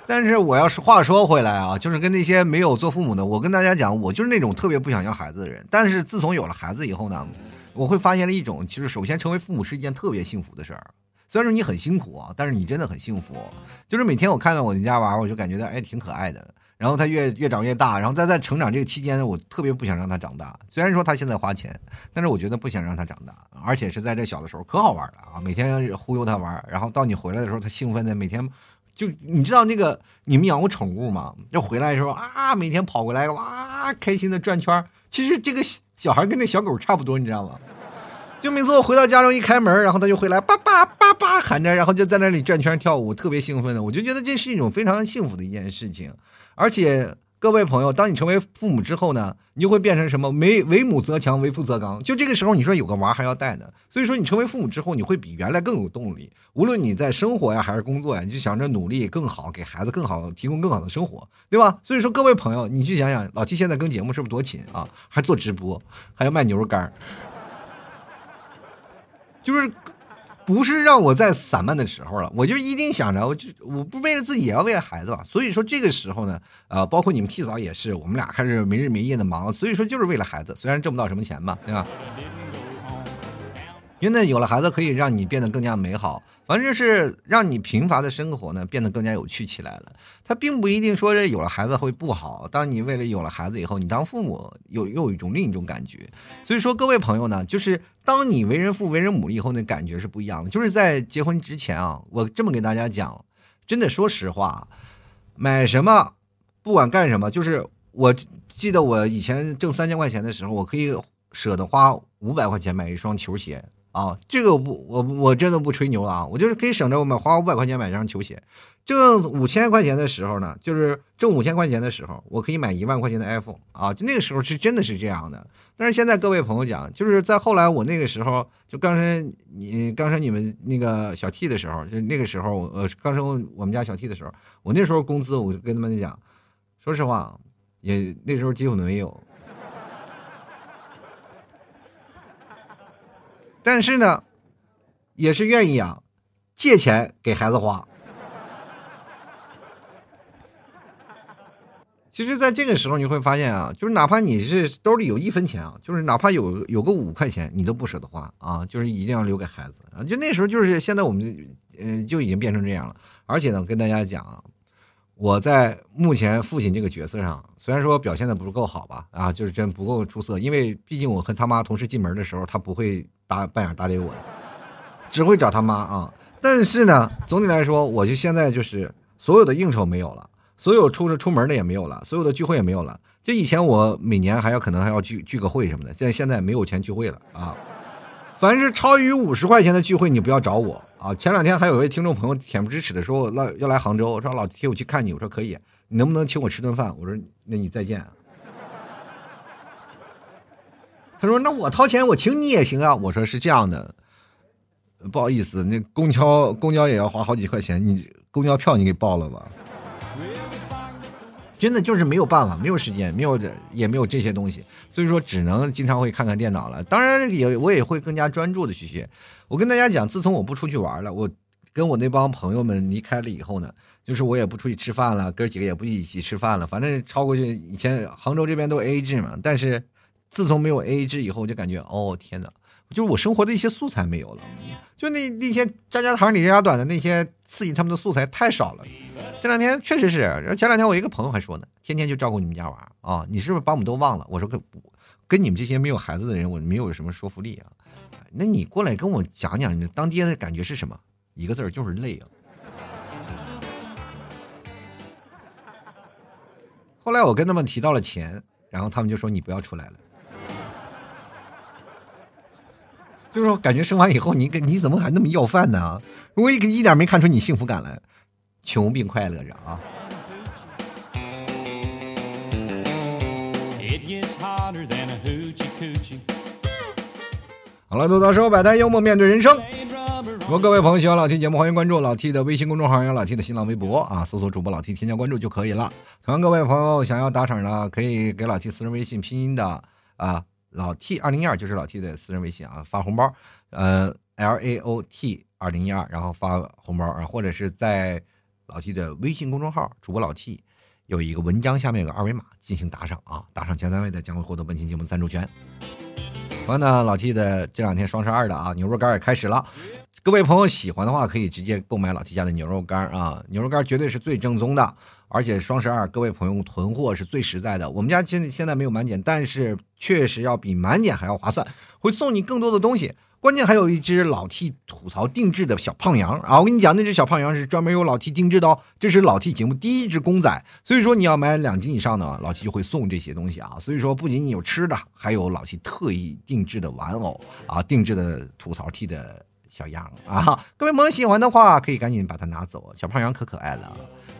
Speaker 1: 但是我要是话说回来啊，就是跟那些没有做父母的，我跟大家讲，我就是那种特别不想要孩子的人。但是自从有了孩子以后呢，我会发现了一种，其实首先成为父母是一件特别幸福的事儿。虽然说你很辛苦啊，但是你真的很幸福。就是每天我看到我们家娃，我就感觉到哎挺可爱的。然后他越越长越大，然后在在成长这个期间，我特别不想让他长大。虽然说他现在花钱，但是我觉得不想让他长大，而且是在这小的时候可好玩了啊！每天忽悠他玩，然后到你回来的时候，他兴奋的每天就你知道那个你们养过宠物吗？就回来的时候啊，每天跑过来哇，开心的转圈其实这个小孩跟那小狗差不多，你知道吗？就每次我回到家中一开门，然后他就回来叭叭叭叭喊着，然后就在那里转圈跳舞，特别兴奋的。我就觉得这是一种非常幸福的一件事情。而且各位朋友，当你成为父母之后呢，你就会变成什么？为为母则强，为父则刚。就这个时候，你说有个娃还要带呢，所以说你成为父母之后，你会比原来更有动力。无论你在生活呀还是工作呀，你就想着努力更好，给孩子更好提供更好的生活，对吧？所以说各位朋友，你去想想，老七现在更节目是不是多勤啊？还做直播，还要卖牛肉干就是，不是让我在散漫的时候了，我就一定想着，我就我不为了自己，也要为了孩子吧。所以说这个时候呢，呃，包括你们替嫂也是，我们俩开始没日没夜的忙，所以说就是为了孩子，虽然挣不到什么钱吧，对吧？因为呢有了孩子可以让你变得更加美好，反正是让你贫乏的生活呢变得更加有趣起来了。他并不一定说这有了孩子会不好。当你为了有了孩子以后，你当父母有又有一种另一种感觉。所以说各位朋友呢，就是当你为人父为人母了以后，那感觉是不一样的。就是在结婚之前啊，我这么给大家讲，真的说实话，买什么不管干什么，就是我记得我以前挣三千块钱的时候，我可以舍得花五百块钱买一双球鞋。啊，这个我不，我我真的不吹牛了啊！我就是可以省着我们花五百块钱买一双球鞋，挣五千块钱的时候呢，就是挣五千块钱的时候，我可以买一万块钱的 iPhone 啊！就那个时候是真的是这样的。但是现在各位朋友讲，就是在后来我那个时候，就刚才你刚才你们那个小 T 的时候，就那个时候我，呃，刚生我们家小 T 的时候，我那时候工资，我就跟他们讲，说实话，也那时候几乎没有。但是呢，也是愿意啊，借钱给孩子花。[LAUGHS] 其实，在这个时候你会发现啊，就是哪怕你是兜里有一分钱啊，就是哪怕有有个五块钱，你都不舍得花啊，就是一定要留给孩子啊。就那时候，就是现在我们，嗯，就已经变成这样了。而且呢，跟大家讲啊，我在目前父亲这个角色上，虽然说表现的不是够好吧，啊，就是真不够出色，因为毕竟我和他妈同时进门的时候，他不会。搭扮演搭理我，只会找他妈啊！但是呢，总体来说，我就现在就是所有的应酬没有了，所有出出门的也没有了，所有的聚会也没有了。就以前我每年还要可能还要聚聚个会什么的，现在现在没有钱聚会了啊！[LAUGHS] 凡是超于五十块钱的聚会，你不要找我啊！前两天还有一位听众朋友恬不知耻的说，要要来杭州，说老提我去看你，我说可以，你能不能请我吃顿饭？我说那你再见。他说：“那我掏钱，我请你也行啊。”我说：“是这样的，不好意思，那公交公交也要花好几块钱，你公交票你给报了吧？真的就是没有办法，没有时间，没有也没有这些东西，所以说只能经常会看看电脑了。当然也我也会更加专注的去学。我跟大家讲，自从我不出去玩了，我跟我那帮朋友们离开了以后呢，就是我也不出去吃饭了，哥几个也不一起吃饭了。反正超过去以前杭州这边都 A A 制嘛，但是。”自从没有 A A 制以后，我就感觉哦天哪，就是我生活的一些素材没有了，就那那些张家长李家短的那些刺激他们的素材太少了。这两天确实是，前两天我一个朋友还说呢，天天就照顾你们家娃啊，你是不是把我们都忘了？我说跟跟你们这些没有孩子的人，我没有什么说服力啊。那你过来跟我讲讲，你当爹的感觉是什么？一个字儿就是累啊。后来我跟他们提到了钱，然后他们就说你不要出来了。就是说，感觉生完以后，你你怎么还那么要饭呢？我一一点没看出你幸福感来，穷并快乐着啊！好了，吐槽生活百态，幽默面对人生。如果各位朋友喜欢老 T 节目，欢迎关注老 T 的微信公众号，还有老 T 的新浪微博啊，搜索主播老 T，添加关注就可以了。同样，各位朋友想要打赏的，可以给老 T 私人微信拼音的啊。老 T 二零一二就是老 T 的私人微信啊，发红包，呃，L A O T 二零一二，然后发红包啊，或者是在老 T 的微信公众号主播老 T 有一个文章下面有个二维码进行打赏啊，打赏前三位的将会获得本期节目赞助权。完呢，老 T 的这两天双十二的啊，牛肉干也开始了。各位朋友喜欢的话，可以直接购买老 T 家的牛肉干啊，牛肉干绝对是最正宗的，而且双十二各位朋友囤货是最实在的。我们家现现在没有满减，但是确实要比满减还要划算，会送你更多的东西。关键还有一只老 T 吐槽定制的小胖羊啊！我跟你讲，那只小胖羊是专门由老 T 定制的哦，这是老 T 节目第一只公仔，所以说你要买两斤以上的，老 T 就会送这些东西啊。所以说不仅仅有吃的，还有老 T 特意定制的玩偶啊，定制的吐槽 T 的小羊啊。各位朋友喜欢的话，可以赶紧把它拿走，小胖羊可可爱了。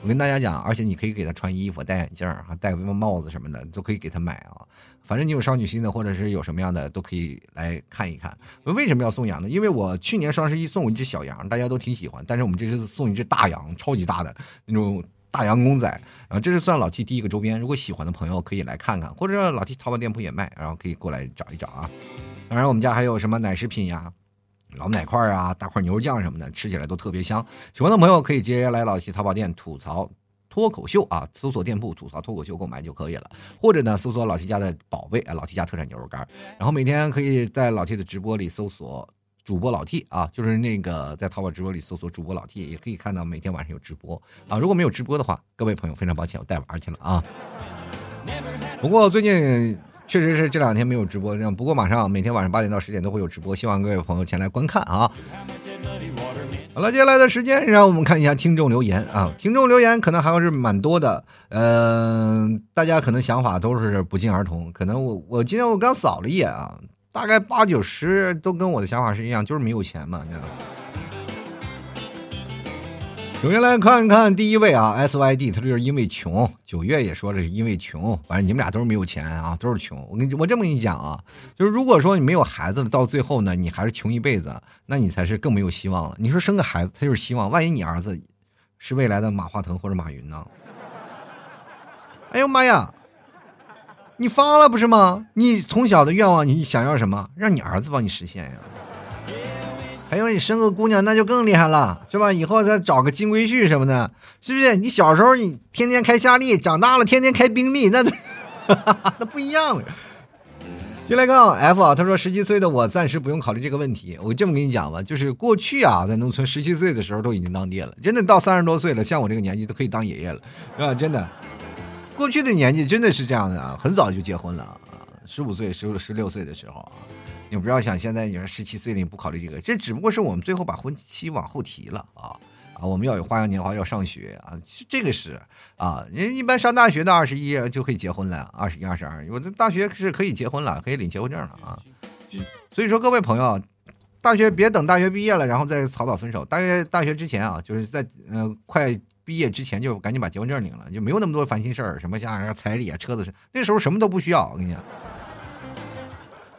Speaker 1: 我跟大家讲，而且你可以给他穿衣服、戴眼镜儿、戴个帽子什么的，都可以给他买啊。反正你有少女心的，或者是有什么样的，都可以来看一看。为什么要送羊呢？因为我去年双十一送我一只小羊，大家都挺喜欢。但是我们这次送一只大羊，超级大的那种大羊公仔。然后这是算老 T 第一个周边，如果喜欢的朋友可以来看看，或者老 T 淘宝店铺也卖，然后可以过来找一找啊。当然，我们家还有什么奶食品呀？老奶块啊，大块牛肉酱什么的，吃起来都特别香。喜欢的朋友可以直接来老 T 淘宝店吐槽脱口秀啊，搜索店铺吐槽脱口秀购买就可以了。或者呢，搜索老 T 家的宝贝啊，老 T 家特产牛肉干。然后每天可以在老 T 的直播里搜索主播老 T 啊，就是那个在淘宝直播里搜索主播老 T，也可以看到每天晚上有直播啊。如果没有直播的话，各位朋友非常抱歉，我带娃去了啊。不过最近。确实是这两天没有直播，不过马上每天晚上八点到十点都会有直播，希望各位朋友前来观看啊。好了，接下来的时间让我们看一下听众留言啊，听众留言可能还是蛮多的，嗯，大家可能想法都是不尽而同，可能我我今天我刚扫了一眼啊，大概八九十都跟我的想法是一样，就是没有钱嘛，你知道。首先来看看第一位啊，S Y D，他就是因为穷。九月也说这是因为穷，反正你们俩都是没有钱啊，都是穷。我跟你我这么跟你讲啊，就是如果说你没有孩子，到最后呢，你还是穷一辈子，那你才是更没有希望了。你说生个孩子，他就是希望，万一你儿子是未来的马化腾或者马云呢？[LAUGHS] 哎呦妈呀，你发了不是吗？你从小的愿望，你想要什么？让你儿子帮你实现呀。还有你生个姑娘那就更厉害了，是吧？以后再找个金龟婿什么的，是不是？你小时候你天天开夏利，长大了天天开宾利，那哈 [LAUGHS] 哈那不一样了。进来看 F 啊，他说十七岁的我暂时不用考虑这个问题。我这么跟你讲吧，就是过去啊，在农村十七岁的时候都已经当爹了，真的到三十多岁了，像我这个年纪都可以当爷爷了，是吧？真的，过去的年纪真的是这样的啊，很早就结婚了啊，十五岁、十十六岁的时候啊。你不要想现在你说十七岁了你不考虑这个，这只不过是我们最后把婚期往后提了啊啊！我们要有花样年华，要上学啊，这个是啊，人一般上大学的二十一就可以结婚了，二十一、二十二，我这大学是可以结婚了，可以领结婚证了啊。所以说各位朋友，大学别等大学毕业了然后再草草分手，大学大学之前啊，就是在呃快毕业之前就赶紧把结婚证领了，就没有那么多烦心事儿，什么像彩礼啊、车子是那时候什么都不需要，我跟你讲。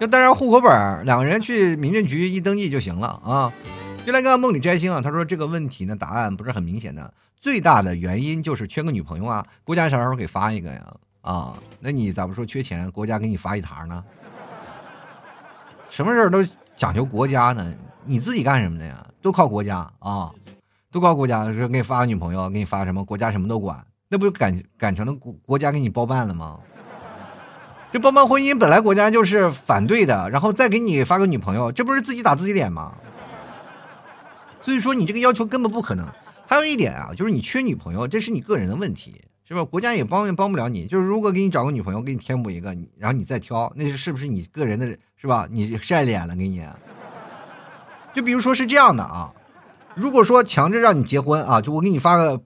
Speaker 1: 就带上户口本，两个人去民政局一登记就行了啊。就来看梦里摘星啊，他说这个问题呢，答案不是很明显的，最大的原因就是缺个女朋友啊。国家啥时候给发一个呀？啊，那你咋不说缺钱，国家给你发一沓呢？什么事都讲究国家呢？你自己干什么的呀？都靠国家啊，都靠国家，说给你发个女朋友，给你发什么，国家什么都管，那不就改改成了国国家给你包办了吗？这包办婚姻本来国家就是反对的，然后再给你发个女朋友，这不是自己打自己脸吗？所以说你这个要求根本不可能。还有一点啊，就是你缺女朋友，这是你个人的问题，是吧？国家也帮也帮不了你。就是如果给你找个女朋友，给你填补一个，然后你再挑，那是是不是你个人的，是吧？你晒脸了给你。就比如说是这样的啊，如果说强制让你结婚啊，就我给你发个，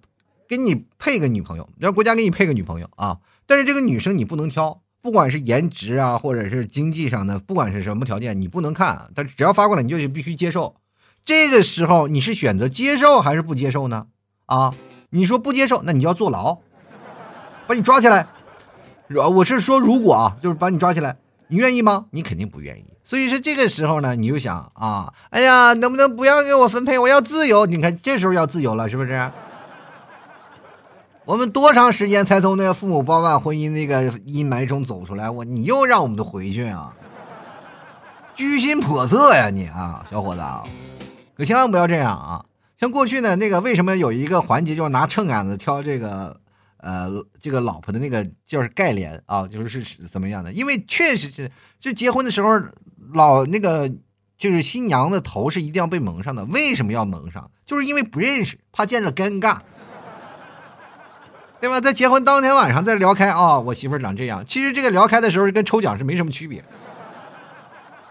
Speaker 1: 给你配个女朋友，让国家给你配个女朋友啊，但是这个女生你不能挑。不管是颜值啊，或者是经济上的，不管是什么条件，你不能看，但只要发过来，你就必须接受。这个时候你是选择接受还是不接受呢？啊，你说不接受，那你就要坐牢，把你抓起来。我是说如果啊，就是把你抓起来，你愿意吗？你肯定不愿意。所以说这个时候呢，你就想啊，哎呀，能不能不要给我分配？我要自由。你看这时候要自由了，是不是？我们多长时间才从那个父母包办婚姻那个阴霾中走出来？我你又让我们都回去啊？居心叵测呀你啊，小伙子，可千万不要这样啊！像过去呢，那个为什么有一个环节就是拿秤杆子挑这个呃这个老婆的那个就是盖帘啊，就是是怎么样的？因为确实是就结婚的时候老那个就是新娘的头是一定要被蒙上的。为什么要蒙上？就是因为不认识，怕见着尴尬，对吧？在结婚当天晚上再聊开啊，我媳妇长这样。其实这个聊开的时候跟抽奖是没什么区别。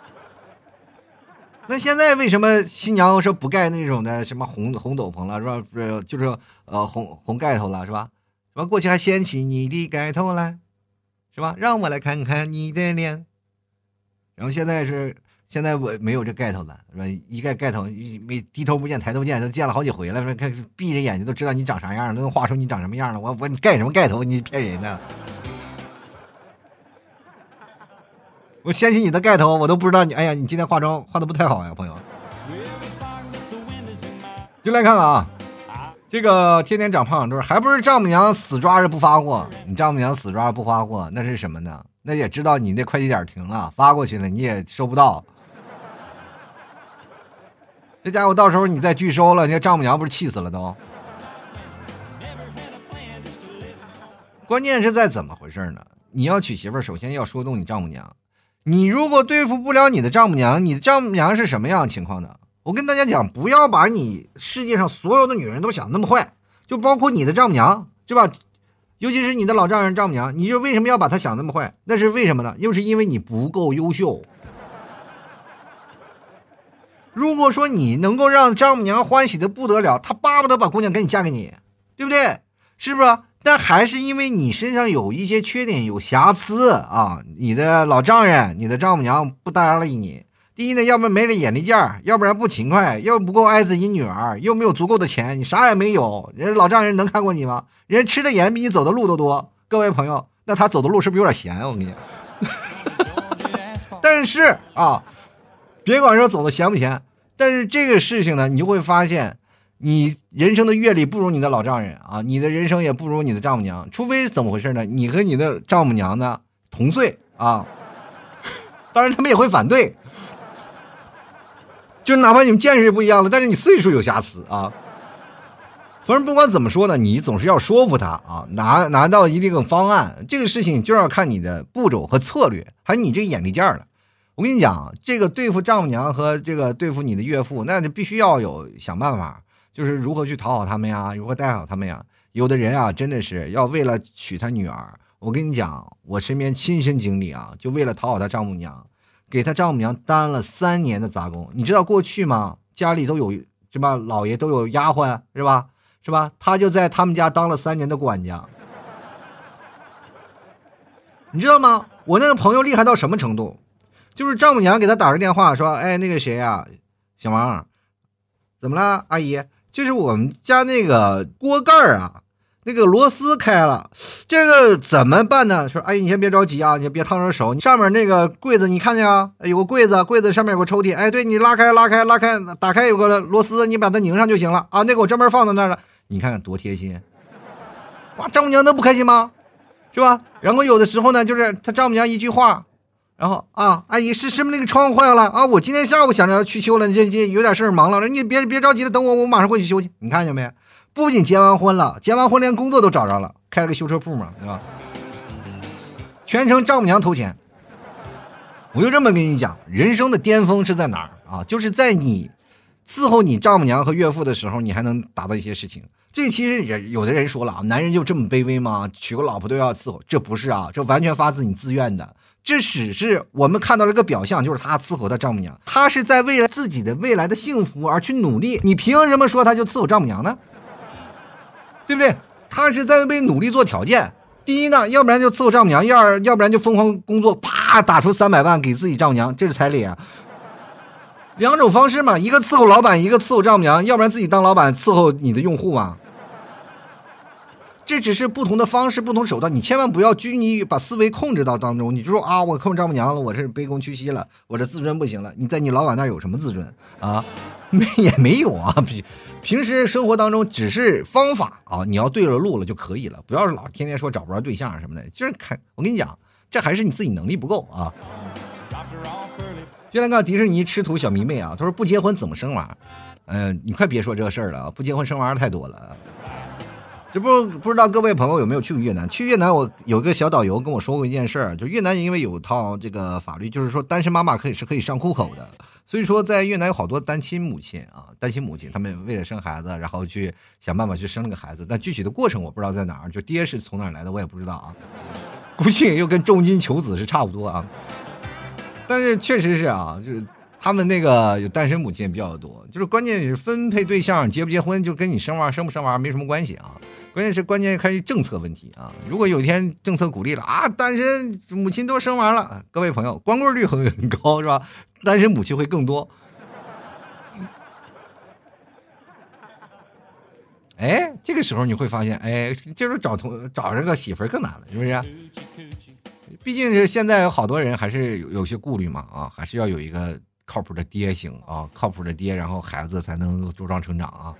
Speaker 1: [LAUGHS] 那现在为什么新娘说不盖那种的什么红红斗篷了，是吧？不是，就是呃红红盖头了，是吧？什么过去还掀起你的盖头来，是吧？让我来看看你的脸。然后现在是现在我没有这盖头了，是吧？一盖盖头，没低头不见抬头见，都见了好几回了。说看闭着眼睛都知道你长啥样，都能画出你长什么样了。我我你盖什么盖头？你骗人呢！我掀起你的盖头，我都不知道你。哎呀，你今天化妆化的不太好呀，朋友。就来看看啊，这个天天长胖都是，还不是丈母娘死抓着不发货？你丈母娘死抓着不发货，那是什么呢？那也知道你那快递点停了，发过去了你也收不到。这家伙到时候你再拒收了，你丈母娘不是气死了都？关键是在怎么回事呢？你要娶媳妇儿，首先要说动你丈母娘。你如果对付不了你的丈母娘，你的丈母娘是什么样的情况呢？我跟大家讲，不要把你世界上所有的女人都想那么坏，就包括你的丈母娘，对吧？尤其是你的老丈人丈母娘，你就为什么要把她想那么坏？那是为什么呢？又是因为你不够优秀。如果说你能够让丈母娘欢喜的不得了，她巴不得把姑娘赶紧嫁给你，对不对？是不是？但还是因为你身上有一些缺点、有瑕疵啊！你的老丈人、你的丈母娘不搭理你。第一呢，要不然没了眼力劲儿，要不然不勤快，又不够爱自己女儿，又没有足够的钱，你啥也没有。人老丈人能看过你吗？人吃的盐比你走的路都多。各位朋友，那他走的路是不是有点咸？我跟你讲。[LAUGHS] 但是啊，别管说走的咸不咸，但是这个事情呢，你就会发现。你人生的阅历不如你的老丈人啊，你的人生也不如你的丈母娘，除非怎么回事呢？你和你的丈母娘呢同岁啊，当然他们也会反对，就哪怕你们见识不一样了，但是你岁数有瑕疵啊。反正不管怎么说呢，你总是要说服他啊，拿拿到一定的方案，这个事情就要看你的步骤和策略，还有你这个眼力劲儿了。我跟你讲，这个对付丈母娘和这个对付你的岳父，那就必须要有想办法。就是如何去讨好他们呀，如何带好他们呀？有的人啊，真的是要为了娶他女儿。我跟你讲，我身边亲身经历啊，就为了讨好他丈母娘，给他丈母娘当了三年的杂工。你知道过去吗？家里都有是吧？老爷都有丫鬟是吧？是吧？他就在他们家当了三年的管家。你知道吗？我那个朋友厉害到什么程度？就是丈母娘给他打个电话说：“哎，那个谁呀，小王，怎么了，阿姨？”就是我们家那个锅盖儿啊，那个螺丝开了，这个怎么办呢？说，阿姨你先别着急啊，你别烫着手。你上面那个柜子你看见啊？有个柜子，柜子上面有个抽屉。哎，对你拉开，拉开，拉开，打开有个螺丝，你把它拧上就行了啊。那个我专门放在那儿了，你看看多贴心。哇，丈母娘能不开心吗？是吧？然后有的时候呢，就是他丈母娘一句话。然后啊，阿姨是是不是那个窗户坏了啊？我今天下午想着要去修了，这这有点事儿忙了，你别别着急了，等我，我马上过去修去。你看见没？不仅结完婚了，结完婚连工作都找着了，开了个修车铺嘛，对吧？全程丈母娘投钱。我就这么跟你讲，人生的巅峰是在哪儿啊？就是在你伺候你丈母娘和岳父的时候，你还能达到一些事情。这其实也有的人说了啊，男人就这么卑微吗？娶个老婆都要伺候？这不是啊，这完全发自你自愿的。这只是我们看到了一个表象，就是他伺候他丈母娘，他是在为了自己的未来的幸福而去努力。你凭什么说他就伺候丈母娘呢？对不对？他是在为努力做条件。第一呢，要不然就伺候丈母娘；要，要不然就疯狂工作，啪打出三百万给自己丈母娘，这是彩礼啊。两种方式嘛，一个伺候老板，一个伺候丈母娘，要不然自己当老板伺候你的用户嘛。这只是不同的方式、不同手段，你千万不要拘泥于把思维控制到当中。你就说啊，我控制丈母娘了，我是卑躬屈膝了，我这自尊不行了。你在你老板那有什么自尊啊？没 [LAUGHS] 也没有啊。平平时生活当中只是方法啊，你要对了路了就可以了，不要老天天说找不着对象什么的。就是看我跟你讲，这还是你自己能力不够啊。就那个迪士尼吃土小迷妹啊，他说不结婚怎么生娃？嗯，你快别说这事儿了啊，不结婚生娃太多了。这不不知道各位朋友有没有去过越南？去越南，我有个小导游跟我说过一件事儿，就越南因为有套这个法律，就是说单身妈妈可以是可以上户口的，所以说在越南有好多单亲母亲啊，单亲母亲他们为了生孩子，然后去想办法去生了个孩子，但具体的过程我不知道在哪儿，就爹是从哪儿来的我也不知道啊，估计又跟重金求子是差不多啊，但是确实是啊，就是。他们那个有单身母亲也比较多，就是关键是分配对象结不结婚，就跟你生娃生不生娃没什么关系啊。关键是关键看政策问题啊。如果有一天政策鼓励了啊，单身母亲都生完了，各位朋友，光棍率很很高是吧？单身母亲会更多。哎，这个时候你会发现，哎，就是找同找这个媳妇更难了，是不是？毕竟是现在有好多人还是有有些顾虑嘛啊，还是要有一个。靠谱的爹行啊，靠谱的爹，然后孩子才能茁壮成长啊。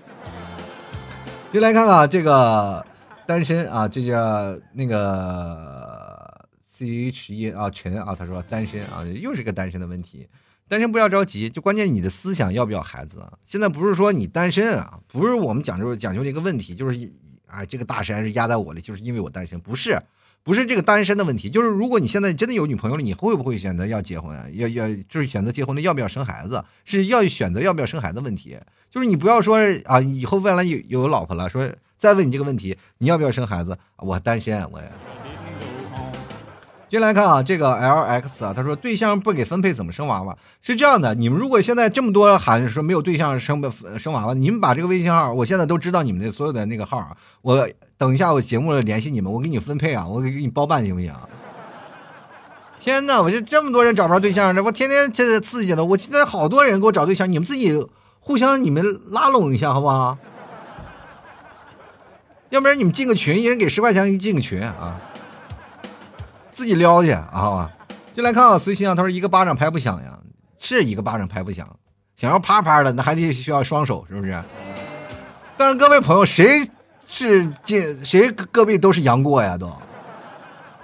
Speaker 1: 就来看看这个单身啊，这叫那个 C H E 啊陈啊，他说单身啊，又是个单身的问题。单身不要着急，就关键你的思想要不要孩子啊。现在不是说你单身啊，不是我们讲究讲究的一个问题，就是啊，这个大山是压在我的，就是因为我单身，不是。不是这个单身的问题，就是如果你现在真的有女朋友了，你会不会选择要结婚？要要就是选择结婚了，要不要生孩子？是要选择要不要生孩子问题。就是你不要说啊，以后未来有有老婆了，说再问你这个问题，你要不要生孩子？我单身，我。接来看啊，这个 L X 啊，他说对象不给分配怎么生娃娃？是这样的，你们如果现在这么多喊说没有对象生不生娃娃，你们把这个微信号，我现在都知道你们的所有的那个号，我等一下我节目了联系你们，我给你分配啊，我给给你包办行不行？天哪，我就这么多人找不着对象，这我天天这刺激的，我现在好多人给我找对象，你们自己互相你们拉拢一下好不好？要不然你们进个群，一人给十块钱，一进个群啊。自己撩去啊！就来看啊，随心啊，他说一个巴掌拍不响呀，是一个巴掌拍不响，想要啪啪的，那还得需要双手，是不是？但是各位朋友，谁是这谁各位都是杨过呀？都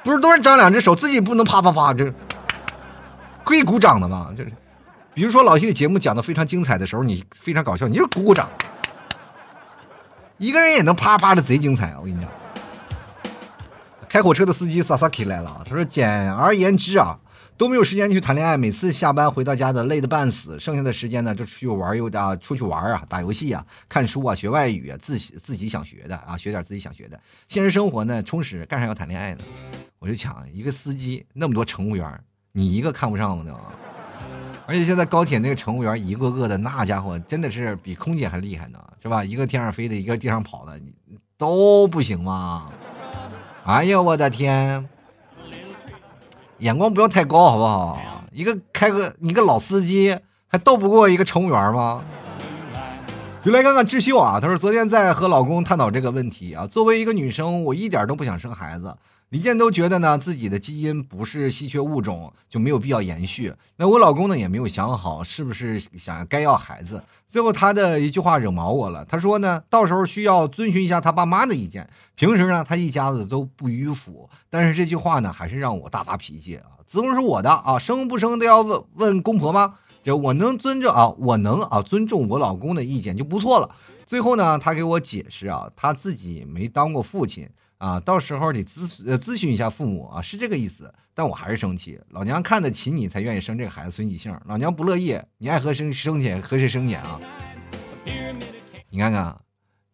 Speaker 1: 不是都是长两只手，自己不能啪啪啪，这可以鼓掌的吗？这是，比如说老 T 的节目讲的非常精彩的时候，你非常搞笑，你就鼓鼓掌，一个人也能啪啪的贼精彩，我跟你讲。开火车的司机 Sasaki 来了，他说：“简而言之啊，都没有时间去谈恋爱，每次下班回到家的累得半死，剩下的时间呢就出去玩游啊，出去玩啊，打游戏啊，看书啊，学外语啊，自自己想学的啊，学点自己想学的。现实生活呢充实，干啥要谈恋爱呢？我就想一个司机，那么多乘务员，你一个看不上呢？而且现在高铁那个乘务员一个个的，那家伙真的是比空姐还厉害呢，是吧？一个天上飞的，一个地上跑的，你都不行吗？”哎呀，我的天！眼光不要太高，好不好？一个开个一个老司机还斗不过一个乘务员吗？就来看看智秀啊，她说昨天在和老公探讨这个问题啊。作为一个女生，我一点都不想生孩子。李健都觉得呢，自己的基因不是稀缺物种，就没有必要延续。那我老公呢，也没有想好是不是想该要孩子。最后他的一句话惹毛我了，他说呢，到时候需要遵循一下他爸妈的意见。平时呢，他一家子都不迂腐，但是这句话呢，还是让我大发脾气啊。子宫是我的啊，生不生都要问问公婆吗？这我能尊重啊，我能啊尊重我老公的意见就不错了。最后呢，他给我解释啊，他自己没当过父亲。啊，到时候得咨呃咨询一下父母啊，是这个意思。但我还是生气，老娘看得起你，才愿意生这个孩子随你姓。老娘不乐意，你爱和生生去和谁生去啊？你看看，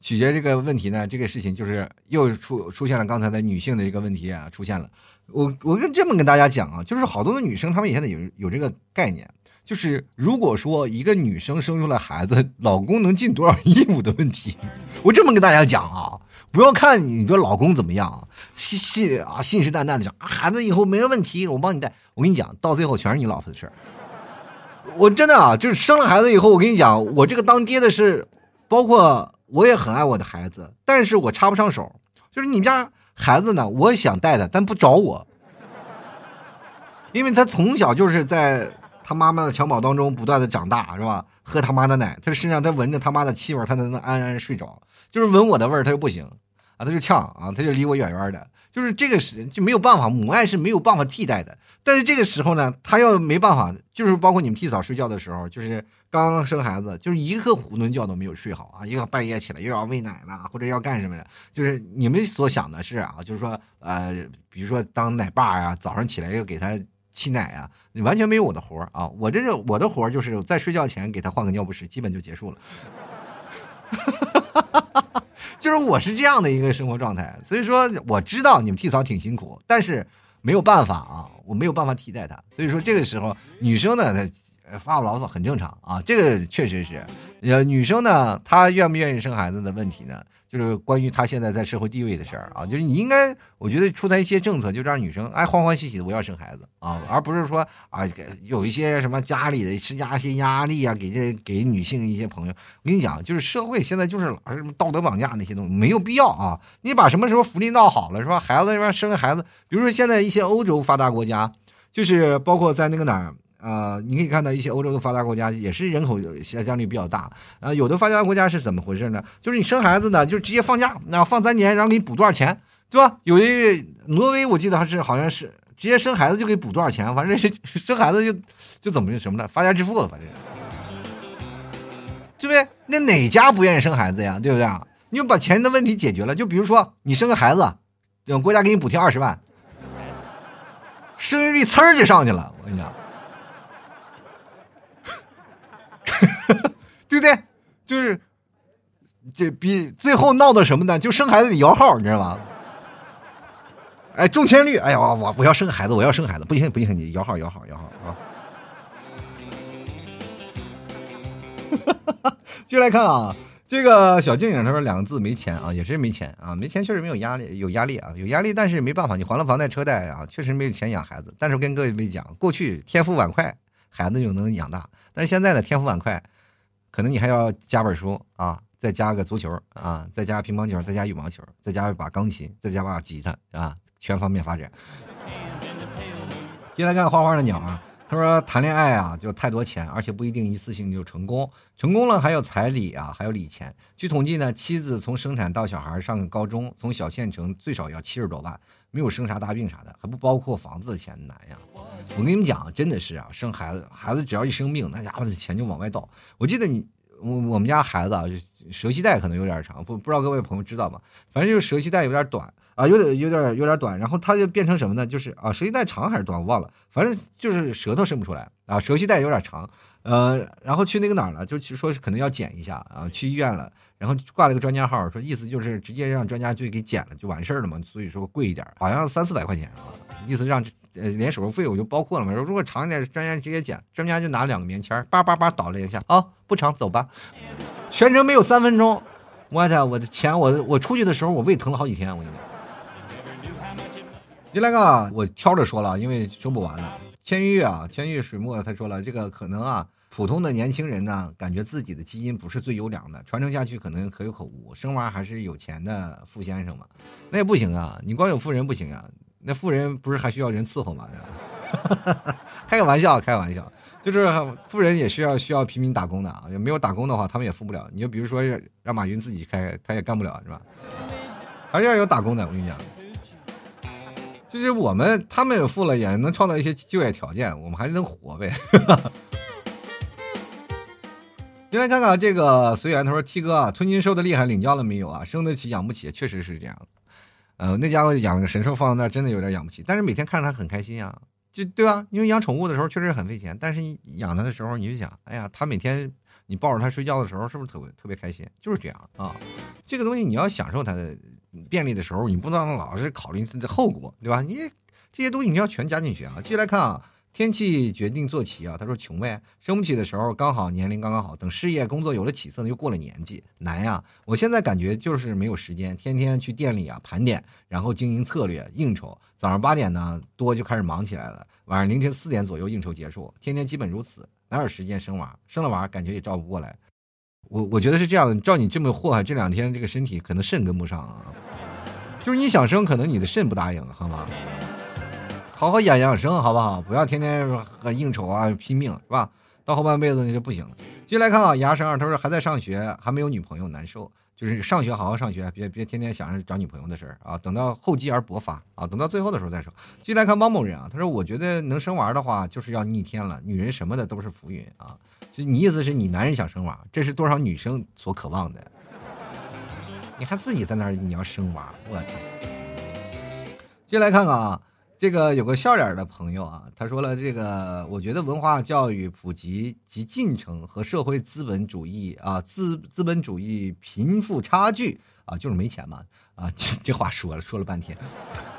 Speaker 1: 取决这个问题呢，这个事情就是又出出现了刚才的女性的这个问题啊，出现了。我我跟这么跟大家讲啊，就是好多的女生她们也现在有有这个概念，就是如果说一个女生生出来孩子，老公能尽多少 [LAUGHS] 义务的问题。我这么跟大家讲啊。不要看你说老公怎么样，信信啊，信誓旦旦的讲孩子以后没问题，我帮你带。我跟你讲，到最后全是你老婆的事儿。我真的啊，就是生了孩子以后，我跟你讲，我这个当爹的是，包括我也很爱我的孩子，但是我插不上手。就是你们家孩子呢，我想带他，但不找我，因为他从小就是在他妈妈的襁褓当中不断的长大，是吧？喝他妈的奶，他身上他闻着他妈的气味，他才能安然睡着。就是闻我的味儿，他就不行。啊，他就呛啊，他就离我远远的。就是这个是就没有办法，母爱是没有办法替代的。但是这个时候呢，他要没办法，就是包括你们替嫂睡觉的时候，就是刚刚生孩子，就是一个囫囵觉都没有睡好啊，又要半夜起来又要喂奶了，或者要干什么的，就是你们所想的是啊，就是说呃，比如说当奶爸呀，早上起来要给他沏奶啊，你完全没有我的活啊。我这个我的活就是在睡觉前给他换个尿不湿，基本就结束了。哈哈哈哈哈就是我是这样的一个生活状态，所以说我知道你们替嫂挺辛苦，但是没有办法啊，我没有办法替代她。所以说这个时候女生呢，她发牢骚很正常啊，这个确实是，呃，女生呢，她愿不愿意生孩子的问题呢？就是关于他现在在社会地位的事儿啊，就是你应该，我觉得出台一些政策，就让女生哎欢欢喜喜的我要生孩子啊，而不是说啊有一些什么家里的施加一些压力啊，给这给女性一些朋友。我跟你讲，就是社会现在就是老是什么道德绑架那些东西，没有必要啊。你把什么时候福利闹好了是吧？孩子是吧？生个孩子，比如说现在一些欧洲发达国家，就是包括在那个哪儿。啊，你可以看到一些欧洲的发达国家也是人口下降率比较大。啊，有的发达国家是怎么回事呢？就是你生孩子呢，就直接放假，那放三年，然后给你补多少钱，对吧？有一挪威，我记得还是好像是直接生孩子就给补多少钱，反正是生孩子就就怎么什么的，发家致富了，反正，对不对？那哪家不愿意生孩子呀？对不对？你就把钱的问题解决了。就比如说你生个孩子，国家给你补贴二十万，生育率呲儿就上去了。我跟你讲。[LAUGHS] 对不对？就是这比最后闹的什么呢？就生孩子得摇号，你知道吗？哎，中签率，哎呀，我我要生孩子，我要生孩子，不行不行，你摇号摇号摇号啊！哈 [LAUGHS] 哈就来看啊，这个小静静他说两个字没钱啊，也是没钱啊，没钱确实没有压力，有压力啊，有压力，但是没办法，你还了房贷车贷啊，确实没有钱养孩子。但是跟各位讲，过去天赋碗筷。孩子就能养大，但是现在呢，天赋板块，可能你还要加本书啊，再加个足球啊，再加乒乓球，再加羽毛球，再加一把钢琴，再加把吉他啊，全方面发展。接来看花花的鸟啊，他说谈恋爱啊就太多钱，而且不一定一次性就成功，成功了还有彩礼啊，还有礼钱。据统计呢，妻子从生产到小孩上高中，从小县城最少要七十多万。没有生啥大病啥的，还不包括房子的钱难呀！我跟你们讲，真的是啊，生孩子，孩子只要一生病，那家伙的钱就往外倒。我记得你，我我们家孩子啊，舌系带可能有点长，不不知道各位朋友知道吗？反正就是舌系带有点短啊，有点有点有点短，然后它就变成什么呢？就是啊，舌系带长还是短，我忘了，反正就是舌头伸不出来啊，舌系带有点长，呃，然后去那个哪儿了，就说是可能要剪一下啊，去医院了。然后挂了个专家号，说意思就是直接让专家就给剪了就完事儿了嘛，所以说贵一点，好像三四百块钱啊，意思让呃连手术费我就包括了嘛。如果长一点，专家直接剪，专家就拿两个棉签叭叭叭倒了一下，啊，不长走吧，全程没有三分钟，我操，我的钱我我出去的时候我胃疼了好几天，我跟你讲。第来个我挑着说了，因为说不完了。千玉啊，千玉水墨他说了，这个可能啊。普通的年轻人呢，感觉自己的基因不是最优良的，传承下去可能可有可无。生娃还是有钱的富先生嘛？那也不行啊，你光有富人不行啊，那富人不是还需要人伺候吗？[LAUGHS] 开个玩笑，开个玩笑，就是富人也需要需要平民打工的啊，没有打工的话，他们也富不了。你就比如说让马云自己开，他也干不了，是吧？还是要有打工的。我跟你讲，就是我们他们也富了，也能创造一些就业条件，我们还能活呗。先来看看这个随缘，他说：“T 哥啊，吞金兽的厉害，领教了没有啊？生得起养不起，确实是这样。呃，那家伙养了个神兽放在那，真的有点养不起。但是每天看着他很开心啊，就对吧？因为养宠物的时候确实很费钱，但是你养它的时候你就想，哎呀，他每天你抱着它睡觉的时候，是不是特别特别开心？就是这样啊。这个东西你要享受它的便利的时候，你不能老是考虑它的后果，对吧？你这些东西你要全加进去啊。继续来看啊。”天气决定坐骑啊，他说穷呗，生不起的时候刚好年龄刚刚好，等事业工作有了起色呢，又过了年纪，难呀。我现在感觉就是没有时间，天天去店里啊盘点，然后经营策略应酬。早上八点呢多就开始忙起来了，晚上凌晨四点左右应酬结束，天天基本如此，哪有时间生娃？生了娃感觉也照顾不过来。我我觉得是这样的，照你这么祸害，这两天这个身体可能肾跟不上啊。就是你想生，可能你的肾不答应，好吗？好好养养生，好不好？不要天天和应酬啊，拼命是吧？到后半辈子那就不行了。接下来看啊，牙生二，他说还在上学，还没有女朋友，难受。就是上学好好上学，别别天天想着找女朋友的事儿啊，等到厚积而薄发啊，等到最后的时候再说。继续来看汪某人啊，他说：“我觉得能生娃的话，就是要逆天了，女人什么的都是浮云啊。”就你意思是你男人想生娃，这是多少女生所渴望的？你还自己在那儿你要生娃，我天！接来看看啊。这个有个笑脸的朋友啊，他说了：“这个我觉得文化教育普及及进程和社会资本主义啊资资本主义贫富差距啊，就是没钱嘛啊，[LAUGHS] 这这话说了说了半天。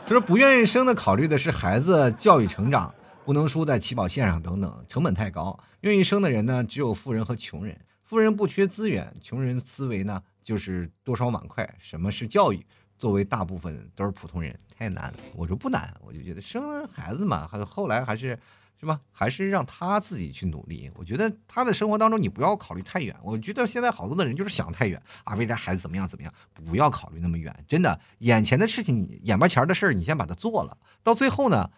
Speaker 1: 他说不愿意生的考虑的是孩子教育成长不能输在起跑线上等等，成本太高。愿意生的人呢，只有富人和穷人。富人不缺资源，穷人思维呢就是多少碗筷。什么是教育？作为大部分都是普通人。”太难了，我说不难，我就觉得生孩子嘛，还后来还是，是吧？还是让他自己去努力。我觉得他的生活当中，你不要考虑太远。我觉得现在好多的人就是想太远啊，未来孩子怎么样怎么样，不要考虑那么远。真的，眼前的事情，眼巴前的事儿，你先把它做了，到最后呢，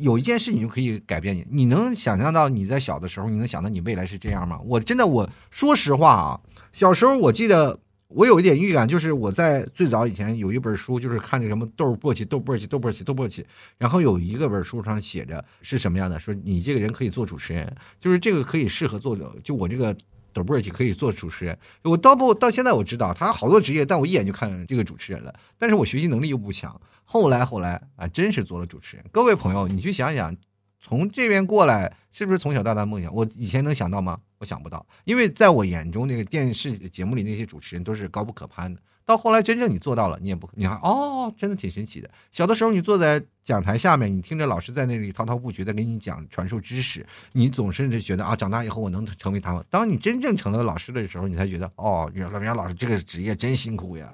Speaker 1: 有一件事情就可以改变你。你能想象到你在小的时候，你能想到你未来是这样吗？我真的，我说实话啊，小时候我记得。我有一点预感，就是我在最早以前有一本书，就是看那什么豆簸箕、豆簸箕、豆簸箕、豆簸箕，然后有一个本书上写着是什么样的，说你这个人可以做主持人，就是这个可以适合做，就我这个豆簸箕可以做主持人。我到不到现在我知道他好多职业，但我一眼就看这个主持人了，但是我学习能力又不强。后来后来啊，真是做了主持人。各位朋友，你去想想。从这边过来，是不是从小到大梦想？我以前能想到吗？我想不到，因为在我眼中，那个电视节目里那些主持人都是高不可攀的。到后来，真正你做到了，你也不，你还哦，真的挺神奇的。小的时候，你坐在讲台下面，你听着老师在那里滔滔不绝的给你讲、传授知识，你总是觉得啊，长大以后我能成为他们。当你真正成了老师的时候，你才觉得哦，原来原来老师这个职业真辛苦呀。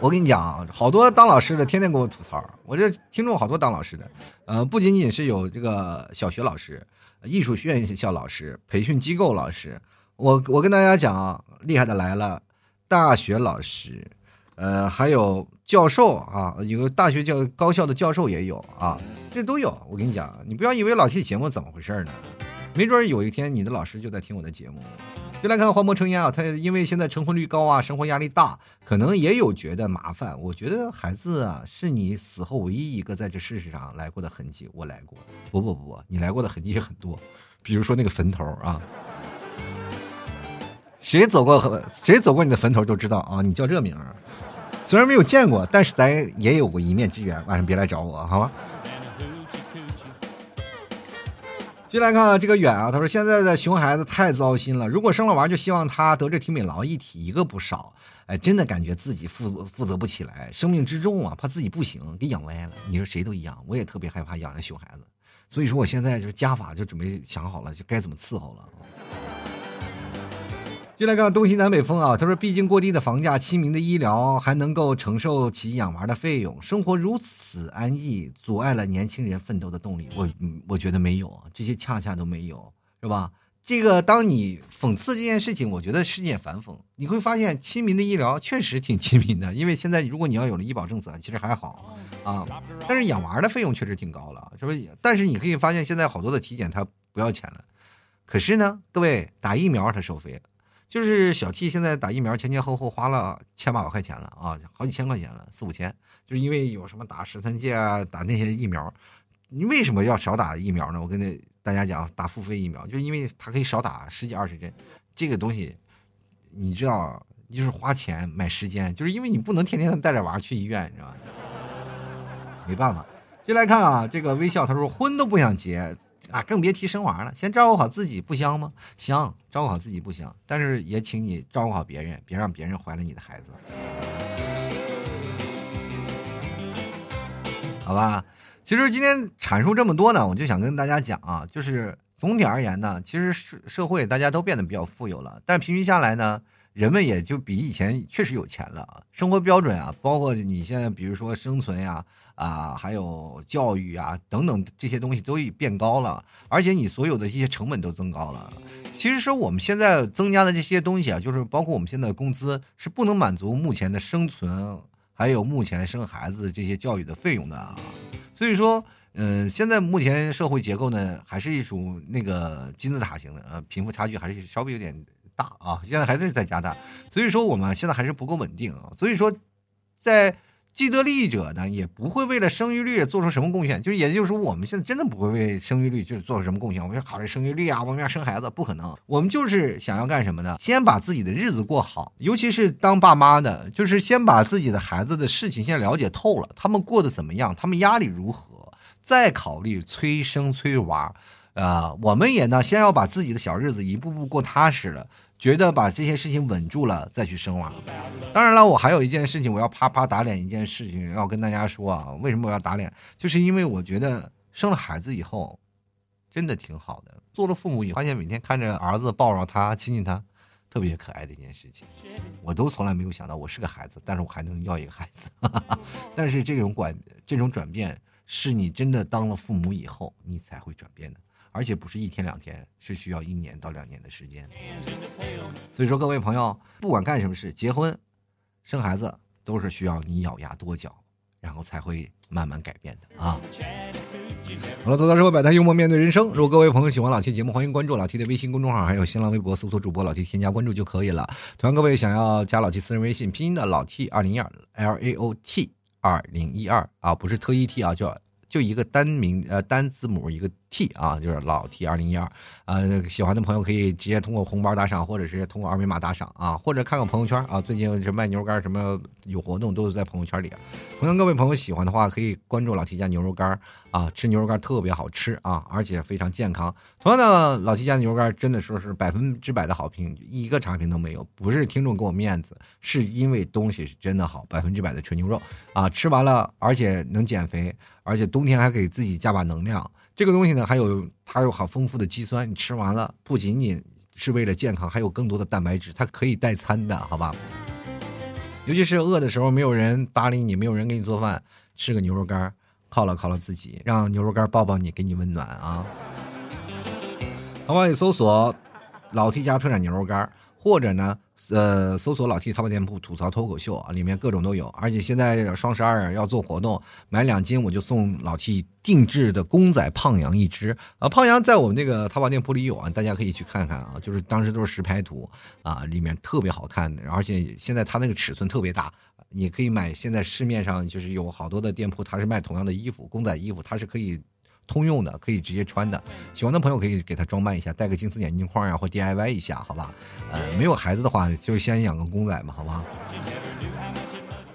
Speaker 1: 我跟你讲，好多当老师的天天给我吐槽。我这听众好多当老师的，呃，不仅仅是有这个小学老师、艺术院校老师、培训机构老师。我我跟大家讲啊，厉害的来了，大学老师，呃，还有教授啊，有个大学教高校的教授也有啊，这都有。我跟你讲，你不要以为老听节目怎么回事呢？没准有一天你的老师就在听我的节目。就来看黄渤成烟啊，他因为现在成婚率高啊，生活压力大，可能也有觉得麻烦。我觉得孩子啊，是你死后唯一一个在这世界上来过的痕迹。我来过，不不不，你来过的痕迹也很多，比如说那个坟头啊，谁走过谁走过你的坟头就知道啊，你叫这名。虽然没有见过，但是咱也有过一面之缘。晚上别来找我，好吗？进来看这个远啊，他说现在的熊孩子太糟心了，如果生了娃，就希望他德智体美劳一体一个不少。哎，真的感觉自己负负责不起来，生命之重啊，怕自己不行，给养歪了。你说谁都一样，我也特别害怕养那熊孩子，所以说我现在就是家法就准备想好了，就该怎么伺候了。就来看东西南北风啊，他说：“毕竟过低的房价、亲民的医疗，还能够承受起养娃的费用，生活如此安逸，阻碍了年轻人奋斗的动力。”我我觉得没有，这些恰恰都没有，是吧？这个当你讽刺这件事情，我觉得是件反讽。你会发现，亲民的医疗确实挺亲民的，因为现在如果你要有了医保政策，其实还好啊。但是养娃的费用确实挺高了，是不是？但是你可以发现，现在好多的体检它不要钱了，可是呢，各位打疫苗它收费。就是小 T 现在打疫苗前前后后花了千八百块钱了啊，好几千块钱了，四五千。就是因为有什么打十三届啊，打那些疫苗，你为什么要少打疫苗呢？我跟那大家讲，打付费疫苗，就是因为它可以少打十几二十针。这个东西，你知道，就是花钱买时间，就是因为你不能天天带着娃去医院，你知道吧？[LAUGHS] 没办法，就来看啊，这个微笑，他说婚都不想结。啊，更别提生娃了。先照顾好自己不香吗？香，照顾好自己不香，但是也请你照顾好别人，别让别人怀了你的孩子，好吧？其实今天阐述这么多呢，我就想跟大家讲啊，就是总体而言呢，其实社社会大家都变得比较富有了，但平均下来呢。人们也就比以前确实有钱了，生活标准啊，包括你现在比如说生存呀，啊，还有教育啊等等这些东西都已变高了，而且你所有的一些成本都增高了。其实说我们现在增加的这些东西啊，就是包括我们现在的工资是不能满足目前的生存，还有目前生孩子这些教育的费用的啊。所以说，嗯，现在目前社会结构呢，还是一种那个金字塔型的，呃，贫富差距还是稍微有点。大啊，现在还是在加大，所以说我们现在还是不够稳定啊，所以说在。既得利益者呢，也不会为了生育率做出什么贡献，就是也就是说，我们现在真的不会为生育率就是做出什么贡献。我们要考虑生育率啊，我们要生孩子，不可能。我们就是想要干什么呢？先把自己的日子过好，尤其是当爸妈的，就是先把自己的孩子的事情先了解透了，他们过得怎么样，他们压力如何，再考虑催生催娃。啊，我们也呢，先要把自己的小日子一步步过踏实了。觉得把这些事情稳住了再去生娃。当然了，我还有一件事情，我要啪啪打脸一件事情，要跟大家说啊。为什么我要打脸？就是因为我觉得生了孩子以后，真的挺好的。做了父母以后，发现每天看着儿子抱着他亲亲他，特别可爱的一件事情。我都从来没有想到我是个孩子，但是我还能要一个孩子。[LAUGHS] 但是这种管这种转变，是你真的当了父母以后，你才会转变的。而且不是一天两天，是需要一年到两年的时间。所以说，各位朋友，不管干什么事，结婚、生孩子，都是需要你咬牙跺脚，然后才会慢慢改变的啊。好了，走到社会百态，幽默面对人生。如果各位朋友喜欢老 T 节目，欢迎关注老 T 的微信公众号，还有新浪微博，搜索主播老 T，添加关注就可以了。同样，各位想要加老 T 私人微信，拼音的老 T 二零一二 L A O T 二零一二啊，不是特一 T 啊，叫就一个单名呃单字母一个。T 啊，就是老 T 二零一二，呃，喜欢的朋友可以直接通过红包打赏，或者是通过二维码打赏啊，或者看看朋友圈啊，最近这卖牛肉干什么有活动，都是在朋友圈里。同样，各位朋友喜欢的话，可以关注老 T 家牛肉干啊，吃牛肉干特别好吃啊，而且非常健康。同样的，老 T 家牛肉干真的说是百分之百的好评，一个差评都没有。不是听众给我面子，是因为东西是真的好，百分之百的纯牛肉啊，吃完了而且能减肥，而且冬天还给自己加把能量。这个东西呢，还有它有好丰富的肌酸，你吃完了不仅仅是为了健康，还有更多的蛋白质，它可以代餐的，好吧？尤其是饿的时候，没有人搭理你，没有人给你做饭，吃个牛肉干犒劳犒劳自己，让牛肉干抱抱你，给你温暖啊！淘宝里搜索“老 T 家特产牛肉干”，或者呢？呃，搜索老 T 淘宝店铺吐槽脱口秀啊，里面各种都有。而且现在双十二要做活动，买两斤我就送老 T 定制的公仔胖羊一只啊。胖羊在我们那个淘宝店铺里有啊，大家可以去看看啊。就是当时都是实拍图啊，里面特别好看的。而且现在它那个尺寸特别大，你可以买。现在市面上就是有好多的店铺，它是卖同样的衣服，公仔衣服，它是可以。通用的可以直接穿的，喜欢的朋友可以给他装扮一下，戴个金丝眼镜框呀，或 DIY 一下，好吧？呃，没有孩子的话，就先养个公仔嘛，好吧？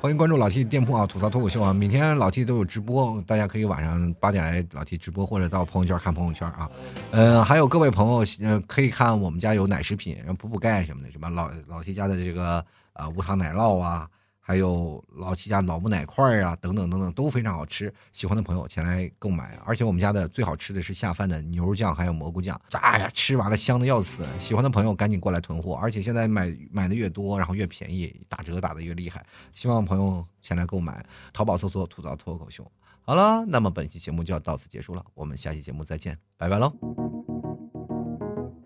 Speaker 1: 欢迎关注老 T 店铺啊，吐槽脱口秀啊，每天老 T 都有直播，大家可以晚上八点来老 T 直播，或者到朋友圈看朋友圈啊。呃，还有各位朋友，呃，可以看我们家有奶食品，补补钙什么的，什么老老 T 家的这个啊无糖奶酪啊。还有老七家老木奶块啊，等等等等都非常好吃，喜欢的朋友前来购买。而且我们家的最好吃的是下饭的牛肉酱，还有蘑菇酱，哎呀，吃完了香的要死。喜欢的朋友赶紧过来囤货，而且现在买买的越多，然后越便宜，打折打的越厉害。希望朋友前来购买，淘宝搜索“吐槽脱口秀”。好了，那么本期节目就要到此结束了，我们下期节目再见，拜拜喽。